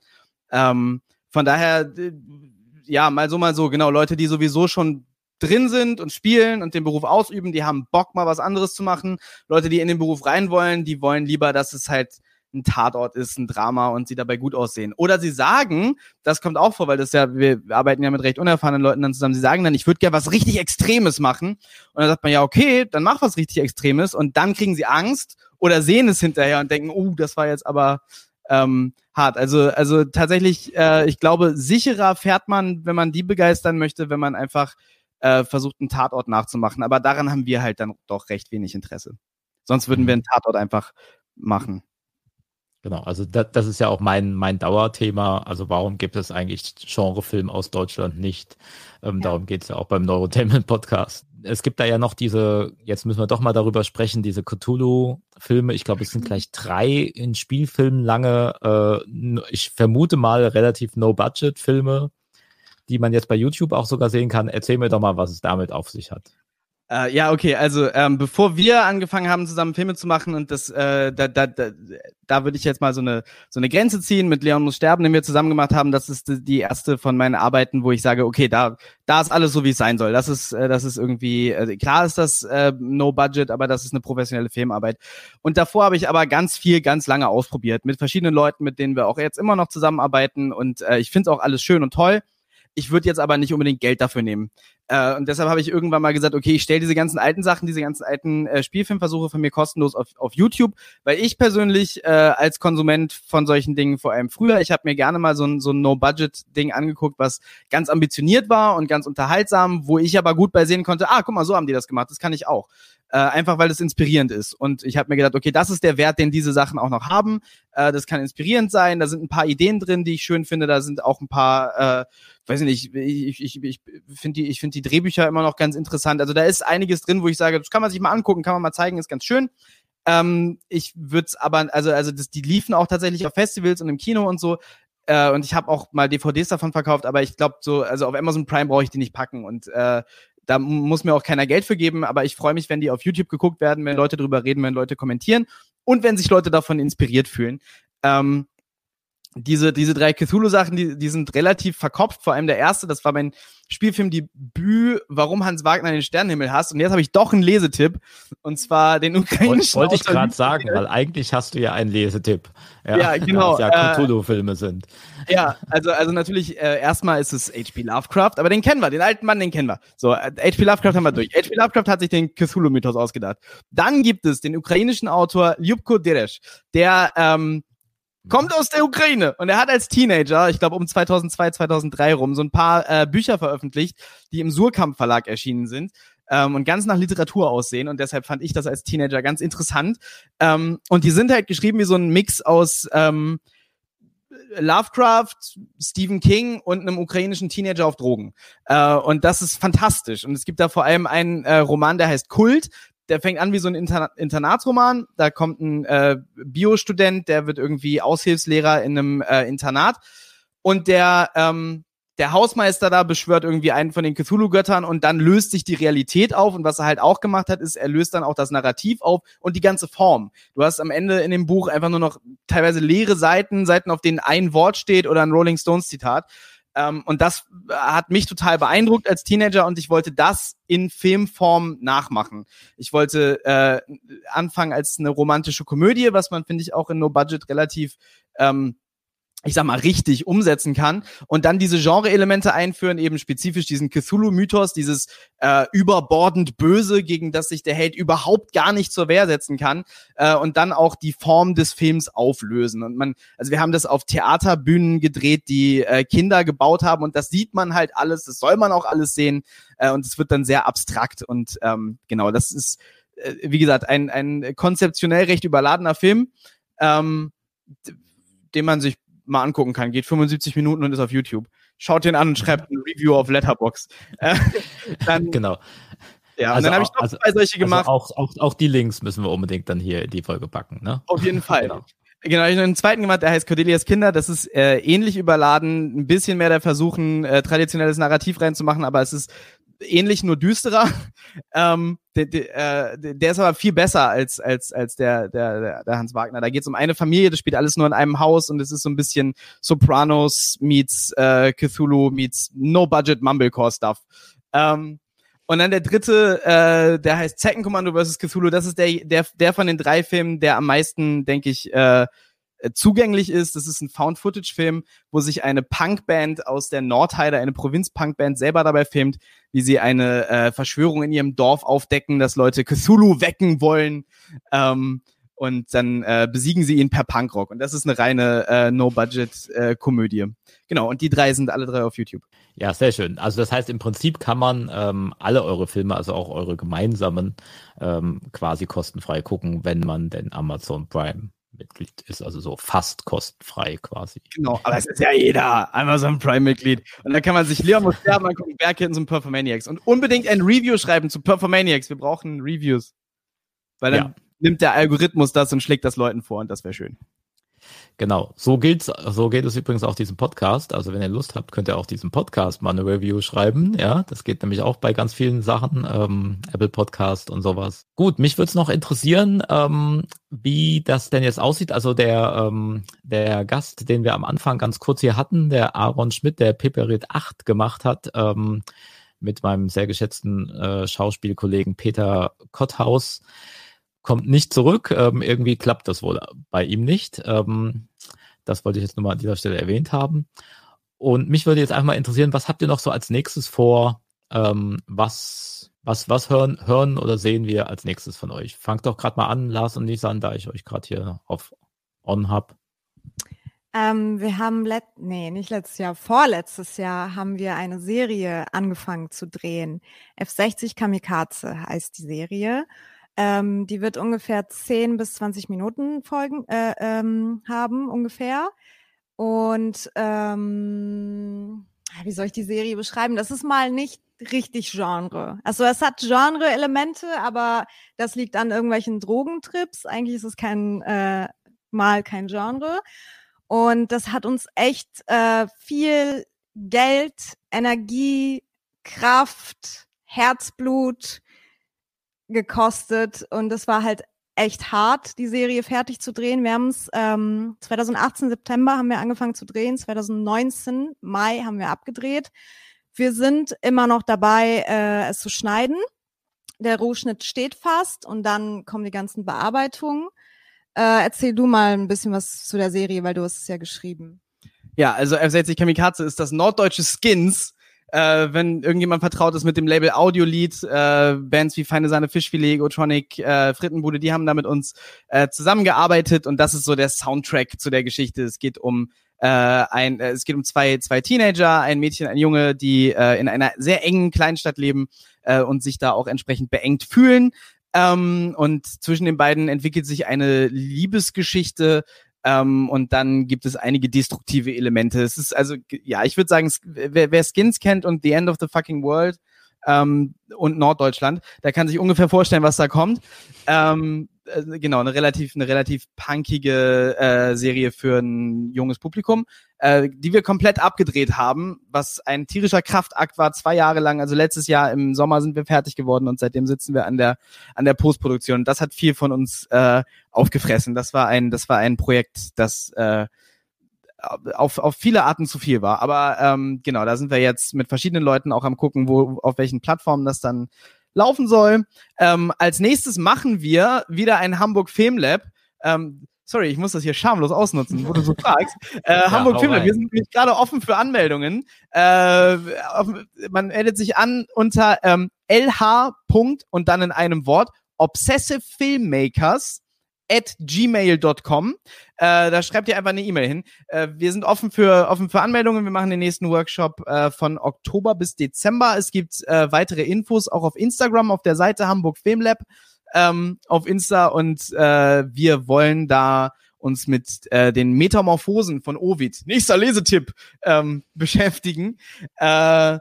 Ähm, von daher, ja, mal so, mal so, genau, Leute, die sowieso schon drin sind und spielen und den Beruf ausüben, die haben Bock, mal was anderes zu machen. Leute, die in den Beruf rein wollen, die wollen lieber, dass es halt ein Tatort ist, ein Drama und sie dabei gut aussehen. Oder sie sagen, das kommt auch vor, weil das ja, wir arbeiten ja mit recht unerfahrenen Leuten dann zusammen, sie sagen dann, ich würde gerne was richtig Extremes machen. Und dann sagt man, ja, okay, dann mach was richtig Extremes und dann kriegen sie Angst oder sehen es hinterher und denken, uh, das war jetzt aber ähm, hart. Also, also tatsächlich, äh, ich glaube, sicherer fährt man, wenn man die begeistern möchte, wenn man einfach äh, versucht, einen Tatort nachzumachen. Aber daran haben wir halt dann doch recht wenig Interesse. Sonst würden wir einen Tatort einfach machen. Genau, also das, das ist ja auch mein, mein Dauerthema. Also warum gibt es eigentlich Genrefilm aus Deutschland nicht? Ähm, ja. Darum geht es ja auch beim Neurotainment Podcast. Es gibt da ja noch diese, jetzt müssen wir doch mal darüber sprechen, diese Cthulhu-Filme. Ich glaube, es sind gleich drei in Spielfilmen lange, äh, ich vermute mal relativ No-Budget-Filme, die man jetzt bei YouTube auch sogar sehen kann. Erzähl mir doch mal, was es damit auf sich hat. Äh, ja, okay, also ähm, bevor wir angefangen haben, zusammen Filme zu machen und das, äh, da, da, da, da würde ich jetzt mal so eine so eine Grenze ziehen mit Leon muss sterben, den wir zusammen gemacht haben. Das ist die erste von meinen Arbeiten, wo ich sage, okay, da da ist alles so, wie es sein soll. Das ist äh, das ist irgendwie äh, klar ist das äh, No Budget, aber das ist eine professionelle Filmarbeit. Und davor habe ich aber ganz viel, ganz lange ausprobiert mit verschiedenen Leuten, mit denen wir auch jetzt immer noch zusammenarbeiten und äh, ich finde auch alles schön und toll. Ich würde jetzt aber nicht unbedingt Geld dafür nehmen. Äh, und deshalb habe ich irgendwann mal gesagt, okay, ich stelle diese ganzen alten Sachen, diese ganzen alten äh, Spielfilmversuche von mir kostenlos auf, auf YouTube, weil ich persönlich äh, als Konsument von solchen Dingen, vor allem früher, ich habe mir gerne mal so ein, so ein No-Budget-Ding angeguckt, was ganz ambitioniert war und ganz unterhaltsam, wo ich aber gut bei sehen konnte, ah, guck mal, so haben die das gemacht, das kann ich auch. Äh, einfach weil es inspirierend ist. Und ich habe mir gedacht, okay, das ist der Wert, den diese Sachen auch noch haben. Äh, das kann inspirierend sein, da sind ein paar Ideen drin, die ich schön finde, da sind auch ein paar äh, weiß nicht, ich, ich, ich finde die, ich finde die Drehbücher immer noch ganz interessant. Also da ist einiges drin, wo ich sage, das kann man sich mal angucken, kann man mal zeigen, ist ganz schön. Ähm, ich würde es aber, also, also das, die liefen auch tatsächlich auf Festivals und im Kino und so. Äh, und ich habe auch mal DVDs davon verkauft, aber ich glaube so, also auf Amazon Prime brauche ich die nicht packen und äh, da muss mir auch keiner Geld für geben, aber ich freue mich, wenn die auf YouTube geguckt werden, wenn Leute drüber reden, wenn Leute kommentieren und wenn sich Leute davon inspiriert fühlen. Ähm, diese, diese drei Cthulhu-Sachen, die, die sind relativ verkopft. Vor allem der erste, das war mein Spielfilm Die Bü, warum Hans Wagner den Sternenhimmel hasst. Und jetzt habe ich doch einen Lesetipp. Und zwar den ukrainischen. Wollte ich gerade sagen, weil eigentlich hast du ja einen Lesetipp. Ja, ja genau. ja äh, Cthulhu-Filme sind. Ja, also, also natürlich, äh, erstmal ist es H.P. Lovecraft, aber den kennen wir, den alten Mann, den kennen wir. So, H.P. Lovecraft haben wir durch. H.P. Lovecraft hat sich den Cthulhu-Mythos ausgedacht. Dann gibt es den ukrainischen Autor Ljubko Dereš, der ähm, kommt aus der Ukraine und er hat als Teenager, ich glaube um 2002, 2003 rum, so ein paar äh, Bücher veröffentlicht, die im Surkamp Verlag erschienen sind ähm, und ganz nach Literatur aussehen und deshalb fand ich das als Teenager ganz interessant. Ähm, und die sind halt geschrieben wie so ein Mix aus ähm, Lovecraft, Stephen King und einem ukrainischen Teenager auf Drogen. Äh, und das ist fantastisch. Und es gibt da vor allem einen äh, Roman, der heißt Kult der fängt an wie so ein Interna Internatsroman. Da kommt ein äh, Biostudent, der wird irgendwie Aushilfslehrer in einem äh, Internat. Und der, ähm, der Hausmeister da beschwört irgendwie einen von den Cthulhu-Göttern und dann löst sich die Realität auf. Und was er halt auch gemacht hat, ist, er löst dann auch das Narrativ auf und die ganze Form. Du hast am Ende in dem Buch einfach nur noch teilweise leere Seiten, Seiten, auf denen ein Wort steht oder ein Rolling Stones Zitat. Ähm, und das hat mich total beeindruckt als Teenager und ich wollte das in Filmform nachmachen. Ich wollte äh, anfangen als eine romantische Komödie, was man, finde ich, auch in No Budget relativ ähm, ich sag mal, richtig umsetzen kann und dann diese Genre-Elemente einführen, eben spezifisch diesen Cthulhu-Mythos, dieses äh, überbordend Böse, gegen das sich der Held überhaupt gar nicht zur Wehr setzen kann äh, und dann auch die Form des Films auflösen. Und man, also wir haben das auf Theaterbühnen gedreht, die äh, Kinder gebaut haben und das sieht man halt alles, das soll man auch alles sehen äh, und es wird dann sehr abstrakt und ähm, genau, das ist, äh, wie gesagt, ein, ein konzeptionell recht überladener Film. Ähm, den man sich mal angucken kann. Geht 75 Minuten und ist auf YouTube. Schaut den an und schreibt ein Review auf Letterbox. Äh, dann, genau. Ja, also und dann habe ich noch also, zwei solche also gemacht. Also auch, auch, auch die Links müssen wir unbedingt dann hier in die Folge packen, ne? Auf jeden Fall. genau. Genau, ich habe einen zweiten gemacht, der heißt Cordelias Kinder. Das ist äh, ähnlich überladen, ein bisschen mehr der Versuchen, äh, traditionelles Narrativ reinzumachen, aber es ist ähnlich, nur düsterer. Ähm, der, der, äh, der ist aber viel besser als, als, als der, der, der Hans Wagner. Da geht es um eine Familie, das spielt alles nur in einem Haus und es ist so ein bisschen Sopranos meets äh, Cthulhu meets No-Budget Mumblecore-Stuff. Ähm, und dann der dritte, äh, der heißt Second Commando vs. Cthulhu. Das ist der, der, der von den drei Filmen, der am meisten, denke ich, äh, zugänglich ist. Das ist ein Found-Footage-Film, wo sich eine Punkband aus der Nordheide, eine Provinz-Punkband, selber dabei filmt, wie sie eine äh, Verschwörung in ihrem Dorf aufdecken, dass Leute Cthulhu wecken wollen. Ähm, und dann äh, besiegen sie ihn per Punkrock. Und das ist eine reine äh, No-Budget-Komödie. Äh, genau, und die drei sind alle drei auf YouTube. Ja, sehr schön. Also das heißt, im Prinzip kann man ähm, alle eure Filme, also auch eure gemeinsamen, ähm, quasi kostenfrei gucken, wenn man denn Amazon Prime Mitglied ist, also so fast kostenfrei quasi. Genau, aber es ist ja jeder Amazon Prime-Mitglied. Und dann kann man sich Leon muss sterben angucken, Bergkittens und Performaniacs. Und unbedingt ein Review schreiben zu Performaniacs. Wir brauchen Reviews. Weil dann ja. nimmt der Algorithmus das und schlägt das Leuten vor und das wäre schön. Genau, so gilt so geht es übrigens auch diesem Podcast. Also wenn ihr Lust habt, könnt ihr auch diesem Podcast mal eine Review schreiben. Ja, das geht nämlich auch bei ganz vielen Sachen, ähm, Apple Podcast und sowas. Gut, mich würde es noch interessieren, ähm, wie das denn jetzt aussieht. Also der ähm, der Gast, den wir am Anfang ganz kurz hier hatten, der Aaron Schmidt, der Peperit 8 gemacht hat, ähm, mit meinem sehr geschätzten äh, Schauspielkollegen Peter Kotthaus kommt nicht zurück. Ähm, irgendwie klappt das wohl bei ihm nicht. Ähm, das wollte ich jetzt nur mal an dieser Stelle erwähnt haben. Und mich würde jetzt einfach mal interessieren, was habt ihr noch so als nächstes vor? Ähm, was, was, was hören, hören oder sehen wir als nächstes von euch? Fangt doch gerade mal an, Lars und Nisan, da ich euch gerade hier auf On habe. Ähm, wir haben, let nee, nicht letztes Jahr, vorletztes Jahr haben wir eine Serie angefangen zu drehen. F60 Kamikaze heißt die Serie. Ähm, die wird ungefähr 10 bis 20 Minuten Folgen äh, ähm, haben, ungefähr. Und ähm, wie soll ich die Serie beschreiben? Das ist mal nicht richtig Genre. Also es hat Genre-Elemente, aber das liegt an irgendwelchen Drogentrips. Eigentlich ist es kein äh, mal kein Genre. Und das hat uns echt äh, viel Geld, Energie, Kraft, Herzblut, gekostet und es war halt echt hart, die Serie fertig zu drehen. Wir haben es ähm, 2018 September haben wir angefangen zu drehen, 2019 Mai haben wir abgedreht. Wir sind immer noch dabei, äh, es zu schneiden. Der Rohschnitt steht fast und dann kommen die ganzen Bearbeitungen. Äh, erzähl du mal ein bisschen was zu der Serie, weil du hast es ja geschrieben. Ja, also F60 Kamikaze ist das norddeutsche Skins äh, wenn irgendjemand vertraut ist mit dem Label Audiolied, äh, Bands wie Feine Sahne, Fischfilet, Egotronic, äh, Frittenbude, die haben da mit uns äh, zusammengearbeitet und das ist so der Soundtrack zu der Geschichte. Es geht um äh, ein, äh, es geht um zwei, zwei Teenager, ein Mädchen, ein Junge, die äh, in einer sehr engen Kleinstadt leben äh, und sich da auch entsprechend beengt fühlen. Ähm, und zwischen den beiden entwickelt sich eine Liebesgeschichte, ähm, und dann gibt es einige destruktive Elemente. Es ist also, ja, ich würde sagen, wer, wer Skins kennt und The End of the Fucking World ähm, und Norddeutschland, der kann sich ungefähr vorstellen, was da kommt. Ähm, äh, genau, eine relativ, eine relativ punkige äh, Serie für ein junges Publikum, äh, die wir komplett abgedreht haben, was ein tierischer Kraftakt war, zwei Jahre lang. Also letztes Jahr im Sommer sind wir fertig geworden und seitdem sitzen wir an der an der Postproduktion. Das hat viel von uns äh, aufgefressen. Das war ein, das war ein Projekt, das äh, auf, auf viele Arten zu viel war. Aber ähm, genau, da sind wir jetzt mit verschiedenen Leuten auch am gucken, wo auf welchen Plattformen das dann laufen soll. Ähm, als nächstes machen wir wieder ein Hamburg Film Lab. Ähm, sorry, ich muss das hier schamlos ausnutzen, wo du so fragst. Äh, ja, Hamburg Film Lab, wir sind nämlich gerade offen für Anmeldungen. Äh, auf, man meldet sich an unter ähm, lh. und dann in einem Wort Obsessive Filmmakers at gmail.com. Äh, da schreibt ihr einfach eine E-Mail hin. Äh, wir sind offen für, offen für Anmeldungen. Wir machen den nächsten Workshop äh, von Oktober bis Dezember. Es gibt äh, weitere Infos auch auf Instagram, auf der Seite Hamburg Film Lab ähm, auf Insta und äh, wir wollen da uns mit äh, den Metamorphosen von Ovid, nächster Lesetipp, ähm, beschäftigen. Äh,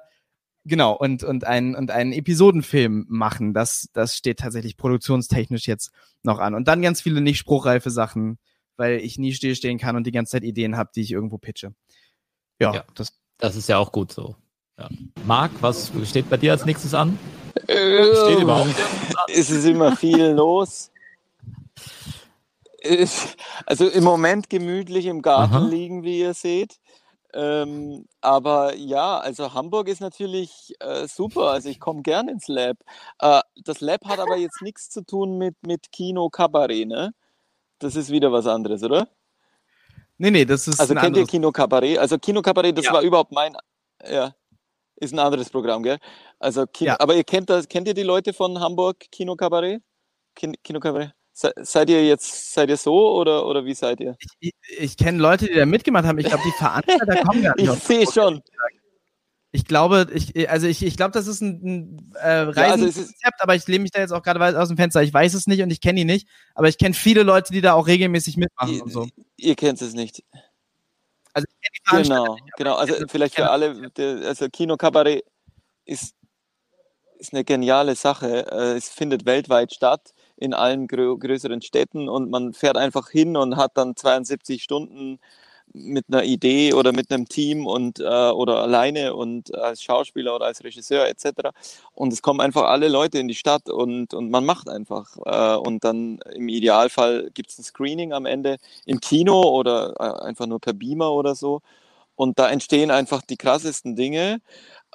Genau, und, und, ein, und einen Episodenfilm machen. Das, das steht tatsächlich produktionstechnisch jetzt noch an. Und dann ganz viele nicht spruchreife Sachen, weil ich nie stillstehen kann und die ganze Zeit Ideen habe, die ich irgendwo pitche. Ja, ja, das, das ist ja auch gut so. Ja. Marc, was steht bei dir als nächstes an? Äh, steht überhaupt Es ist immer viel los. Also im Moment gemütlich im Garten Aha. liegen, wie ihr seht. Ähm, aber ja, also Hamburg ist natürlich äh, super. Also ich komme gern ins Lab. Äh, das Lab hat aber jetzt nichts zu tun mit, mit Kino Kabarett, ne? Das ist wieder was anderes, oder? Nee, nee, das ist. Also kennt ihr Kino Kabarett? Also Kino Kabarett, das Ja. war überhaupt mein. Ja. Ist ein anderes Programm, gell? Also Kino, Ja. aber ihr kennt das, kennt ihr die Leute von Hamburg Kino Kabarett? Kin Kino Kabarett? Se, seid ihr jetzt, seid ihr so oder, oder wie seid ihr? Ich, ich kenne Leute, die da mitgemacht haben. Ich glaube, die Veranstalter kommen gar nicht Ich sehe schon. Ich glaube, ich, also ich, ich glaube, das ist ein, ein äh, also es ist- Reisenkonzept, aber ich lehne mich da jetzt auch gerade weit aus dem Fenster. Ich weiß es nicht und ich kenne ihn nicht, aber ich kenne viele Leute, die da auch regelmäßig mitmachen und so. Ihr kennt es nicht. Also ich kenne die Genau, nicht, genau. ich Also vielleicht für alle, der, also Kino Kabarett ist, ist eine geniale Sache. Äh, Es findet weltweit statt in allen grö größeren Städten und man fährt einfach hin und hat dann 72 Stunden mit einer Idee oder mit einem Team und äh, oder alleine und als Schauspieler oder als Regisseur etc. Und es kommen einfach alle Leute in die Stadt und, und man macht einfach. Äh, und dann im Idealfall gibt es ein Screening am Ende im Kino oder äh, einfach nur per Beamer oder so. Und da entstehen einfach die krassesten Dinge.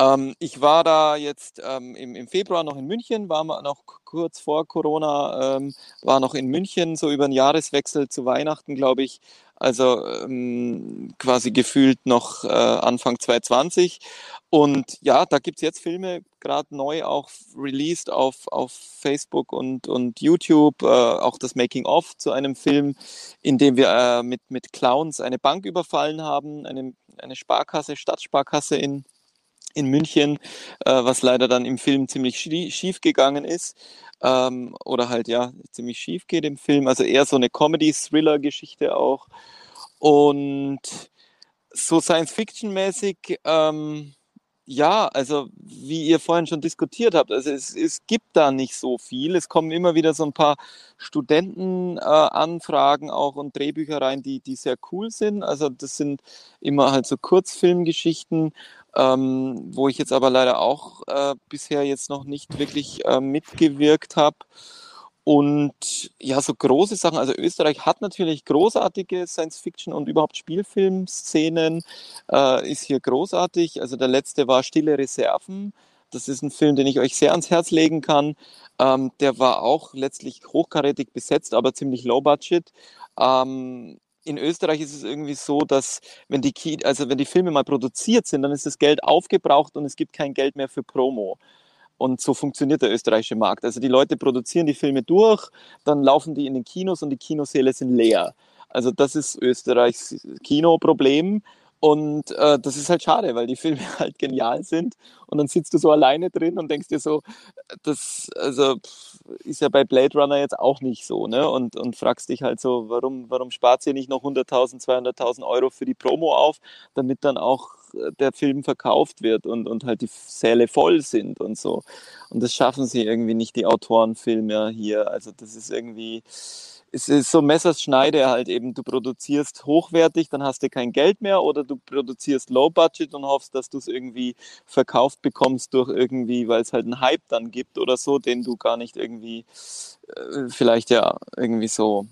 Ähm, ich war da jetzt ähm, im, im Februar noch in München, war noch kurz vor Corona, ähm, war noch in München, so über den Jahreswechsel zu Weihnachten, glaube ich. Also ähm, quasi gefühlt noch äh, Anfang 2020. Und ja, da gibt's jetzt Filme, gerade neu auch released auf, auf Facebook und, und YouTube, äh, auch das Making-of zu einem Film, in dem wir äh, mit, mit Clowns eine Bank überfallen haben, eine, eine Sparkasse, Stadtsparkasse in, in München, äh, was leider dann im Film ziemlich schie- schief gegangen ist. Ähm, oder halt ja, ziemlich schief geht im Film. Also eher so eine Comedy-Thriller-Geschichte auch. Und so Science-Fiction-mäßig, ähm, ja, also wie ihr vorhin schon diskutiert habt, also es, es gibt da nicht so viel. Es kommen immer wieder so ein paar Studentenanfragen äh, auch und Drehbücher rein, die, die sehr cool sind. Also das sind immer halt so Kurzfilmgeschichten, ähm, wo ich jetzt aber leider auch äh, bisher jetzt noch nicht wirklich äh, mitgewirkt habe. Und ja, so große Sachen. Also Österreich hat natürlich großartige Science-Fiction und überhaupt Spielfilmszenen. Äh, ist hier großartig. Also der letzte war Stille Reserven. Das ist ein Film, den ich euch sehr ans Herz legen kann. Ähm, der war auch letztlich hochkarätig besetzt, aber ziemlich low budget. Ähm, in Österreich ist es irgendwie so, dass wenn die, Ki also wenn die Filme mal produziert sind, dann ist das Geld aufgebraucht und es gibt kein Geld mehr für Promo. Und so funktioniert der österreichische Markt. Also die Leute produzieren die Filme durch, dann laufen die in den Kinos und die Kinosäle sind leer. Also das ist Österreichs Kinoproblem. Und äh, das ist halt schade, weil die Filme halt genial sind. Und dann sitzt du so alleine drin und denkst dir so, das also ist ja bei Blade Runner jetzt auch nicht so, ne? Und, und fragst dich halt so, warum, warum spart ihr nicht noch 100.000, 200.000 Euro für die Promo auf, damit dann auch äh, der Film verkauft wird und, und halt die Säle voll sind und so. Und das schaffen sie irgendwie nicht, die Autorenfilme hier. Also das ist irgendwie, es ist so Messerschneide halt eben, du produzierst hochwertig, dann hast du kein Geld mehr oder du produzierst Low Budget und hoffst, dass du es irgendwie verkauft bekommst durch irgendwie, weil es halt einen Hype dann gibt oder so, den du gar nicht irgendwie, äh, vielleicht ja irgendwie so.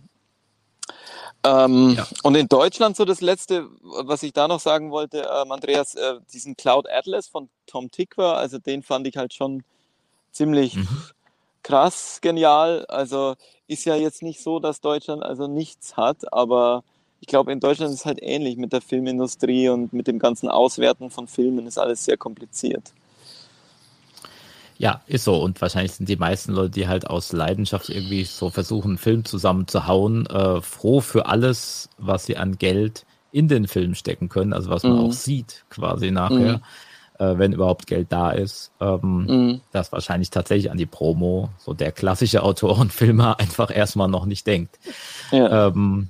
Ähm, Ja. Und in Deutschland so das letzte, was ich da noch sagen wollte, ähm, Andreas, äh, diesen Cloud Atlas von Tom Tikwer, also den fand ich halt schon ziemlich Mhm. krass genial. Also ist ja jetzt nicht so, dass Deutschland also nichts hat, aber ich glaube, in Deutschland ist es halt ähnlich mit der Filmindustrie und mit dem ganzen Auswerten von Filmen ist alles sehr kompliziert. Ja, ist so. Und wahrscheinlich sind die meisten Leute, die halt aus Leidenschaft irgendwie so versuchen, einen Film zusammenzuhauen, äh, froh für alles, was sie an Geld in den Film stecken können, also was man Mhm. auch sieht quasi nachher, äh, wenn überhaupt Geld da ist. Ähm, Mhm. Das wahrscheinlich tatsächlich an die Promo, so der klassische Autorenfilmer einfach erstmal noch nicht denkt. Ja. Ähm,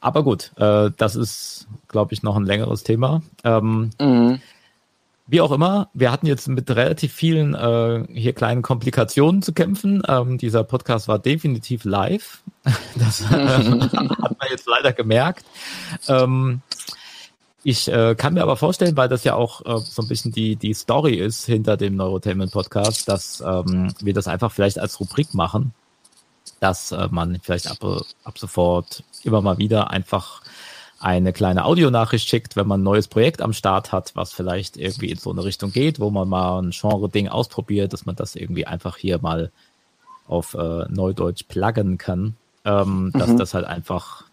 aber gut, äh, das ist, glaube ich, noch ein längeres Thema. Ähm, Mhm. wie auch immer, wir hatten jetzt mit relativ vielen äh, hier kleinen Komplikationen zu kämpfen. Ähm, dieser Podcast war definitiv live. Das äh, hat man jetzt leider gemerkt. Ähm, ich äh, kann mir aber vorstellen, weil das ja auch äh, so ein bisschen die, die Story ist hinter dem Neurotainment Podcast, dass ähm, wir das einfach vielleicht als Rubrik machen, dass äh, man vielleicht ab, ab sofort immer mal wieder einfach eine kleine Audionachricht schickt, wenn man ein neues Projekt am Start hat, was vielleicht irgendwie in so eine Richtung geht, wo man mal ein Genre-Ding ausprobiert, dass man das irgendwie einfach hier mal auf äh, Neudeutsch pluggen kann, ähm, dass Mhm. das halt einfach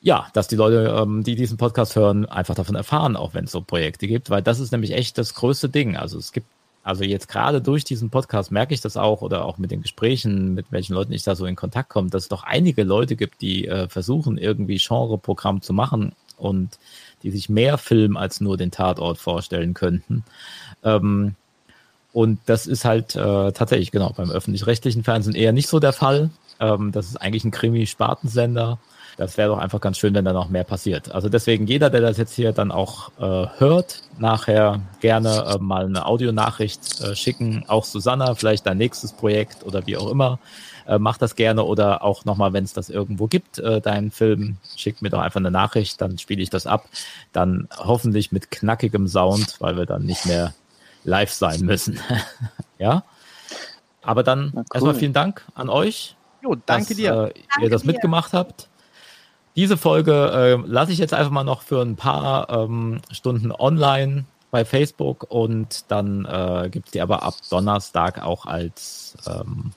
ja, dass die Leute, ähm, die diesen Podcast hören, einfach davon erfahren, auch wenn es so Projekte gibt, weil das ist nämlich echt das größte Ding. Also es gibt, also jetzt gerade durch diesen Podcast merke ich das auch oder auch mit den Gesprächen, mit welchen Leuten ich da so in Kontakt komme, dass es doch einige Leute gibt, die äh, versuchen, irgendwie Genreprogramm zu machen und die sich mehr Film als nur den Tatort vorstellen könnten. Ähm, und das ist halt äh, tatsächlich, genau, beim öffentlich-rechtlichen Fernsehen eher nicht so der Fall. Ähm, das ist eigentlich ein Krimi-Spartensender. Das wäre doch einfach ganz schön, wenn da noch mehr passiert. Also deswegen jeder, der das jetzt hier dann auch äh, hört, nachher gerne äh, mal eine Audionachricht äh, schicken. Auch Susanna, vielleicht dein nächstes Projekt oder wie auch immer. Äh, mach das gerne oder auch nochmal, wenn es das irgendwo gibt, äh, deinen Film, schick mir doch einfach eine Nachricht, dann spiele ich das ab. Dann hoffentlich mit knackigem Sound, weil wir dann nicht mehr live sein müssen. ja. Aber dann cool. erstmal vielen Dank an euch. Jo, danke dass, dir. Äh, danke ihr das dir. mitgemacht habt. Diese Folge äh, lasse ich jetzt einfach mal noch für ein paar ähm, Stunden online bei Facebook und dann äh, gibt es die aber ab Donnerstag auch als ähm,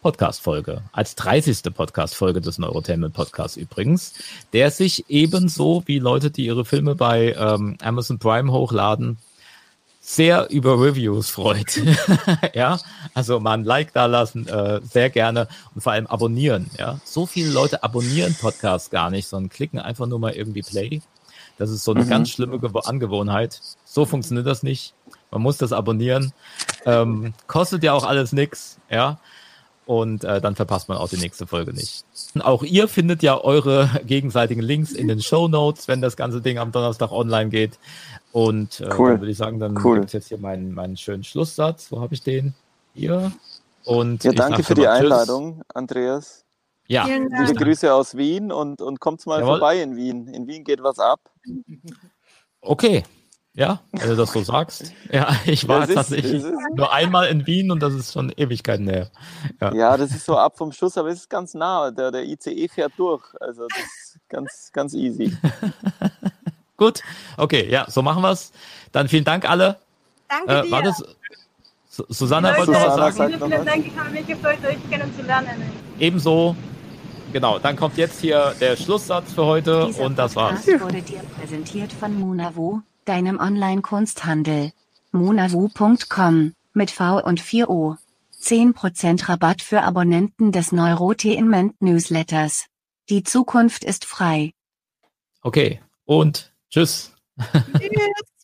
Podcast-Folge, als 30. Podcast-Folge des Neurotainment Podcasts übrigens, der sich ebenso wie Leute, die ihre Filme bei ähm, Amazon Prime hochladen, sehr über Reviews freut. ja, also mal ein Like da lassen, äh, sehr gerne und vor allem abonnieren. Ja, so viele Leute abonnieren Podcasts gar nicht, sondern klicken einfach nur mal irgendwie Play. Das ist so eine mhm. ganz schlimme Gew Angewohnheit. So funktioniert das nicht. Man muss das abonnieren. Ähm, kostet ja auch alles nix. Ja, und äh, dann verpasst man auch die nächste Folge nicht. Und auch ihr findet ja eure gegenseitigen Links in den Show Notes, wenn das ganze Ding am Donnerstag online geht. Und äh, cool. dann würde ich sagen, dann cool. gibt es jetzt hier meinen, meinen schönen Schlusssatz. Wo habe ich den? Hier. Und ja, danke für die Einladung, Andreas. Ja. Liebe Grüße aus Wien und, und kommt mal Jawohl. vorbei in Wien. In Wien geht was ab. Okay. Ja, wenn du das so sagst. Ja, ich war tatsächlich nur einmal in Wien und das ist schon Ewigkeiten her. Ja. ja, das ist so ab vom Schuss, aber es ist ganz nah. Der, der ICE fährt durch. Also das ist ganz, ganz easy. Gut, okay, ja, so machen wir es. Dann vielen Dank alle. Danke äh, dir. War das, Susanna wollte noch was sagen. Vielen Dank, ich habe mich gefreut, euch kennenzulernen. Ebenso. Genau, dann kommt jetzt hier der Schlusssatz für heute Dieser und das war's. Das wurde dir präsentiert von Monavu, deinem Online-Kunsthandel. monavu.com mit V und 4O. 10% Rabatt für Abonnenten des Neurotainment Newsletters. Die Zukunft ist frei. Okay, und Tschüss. Tschüss.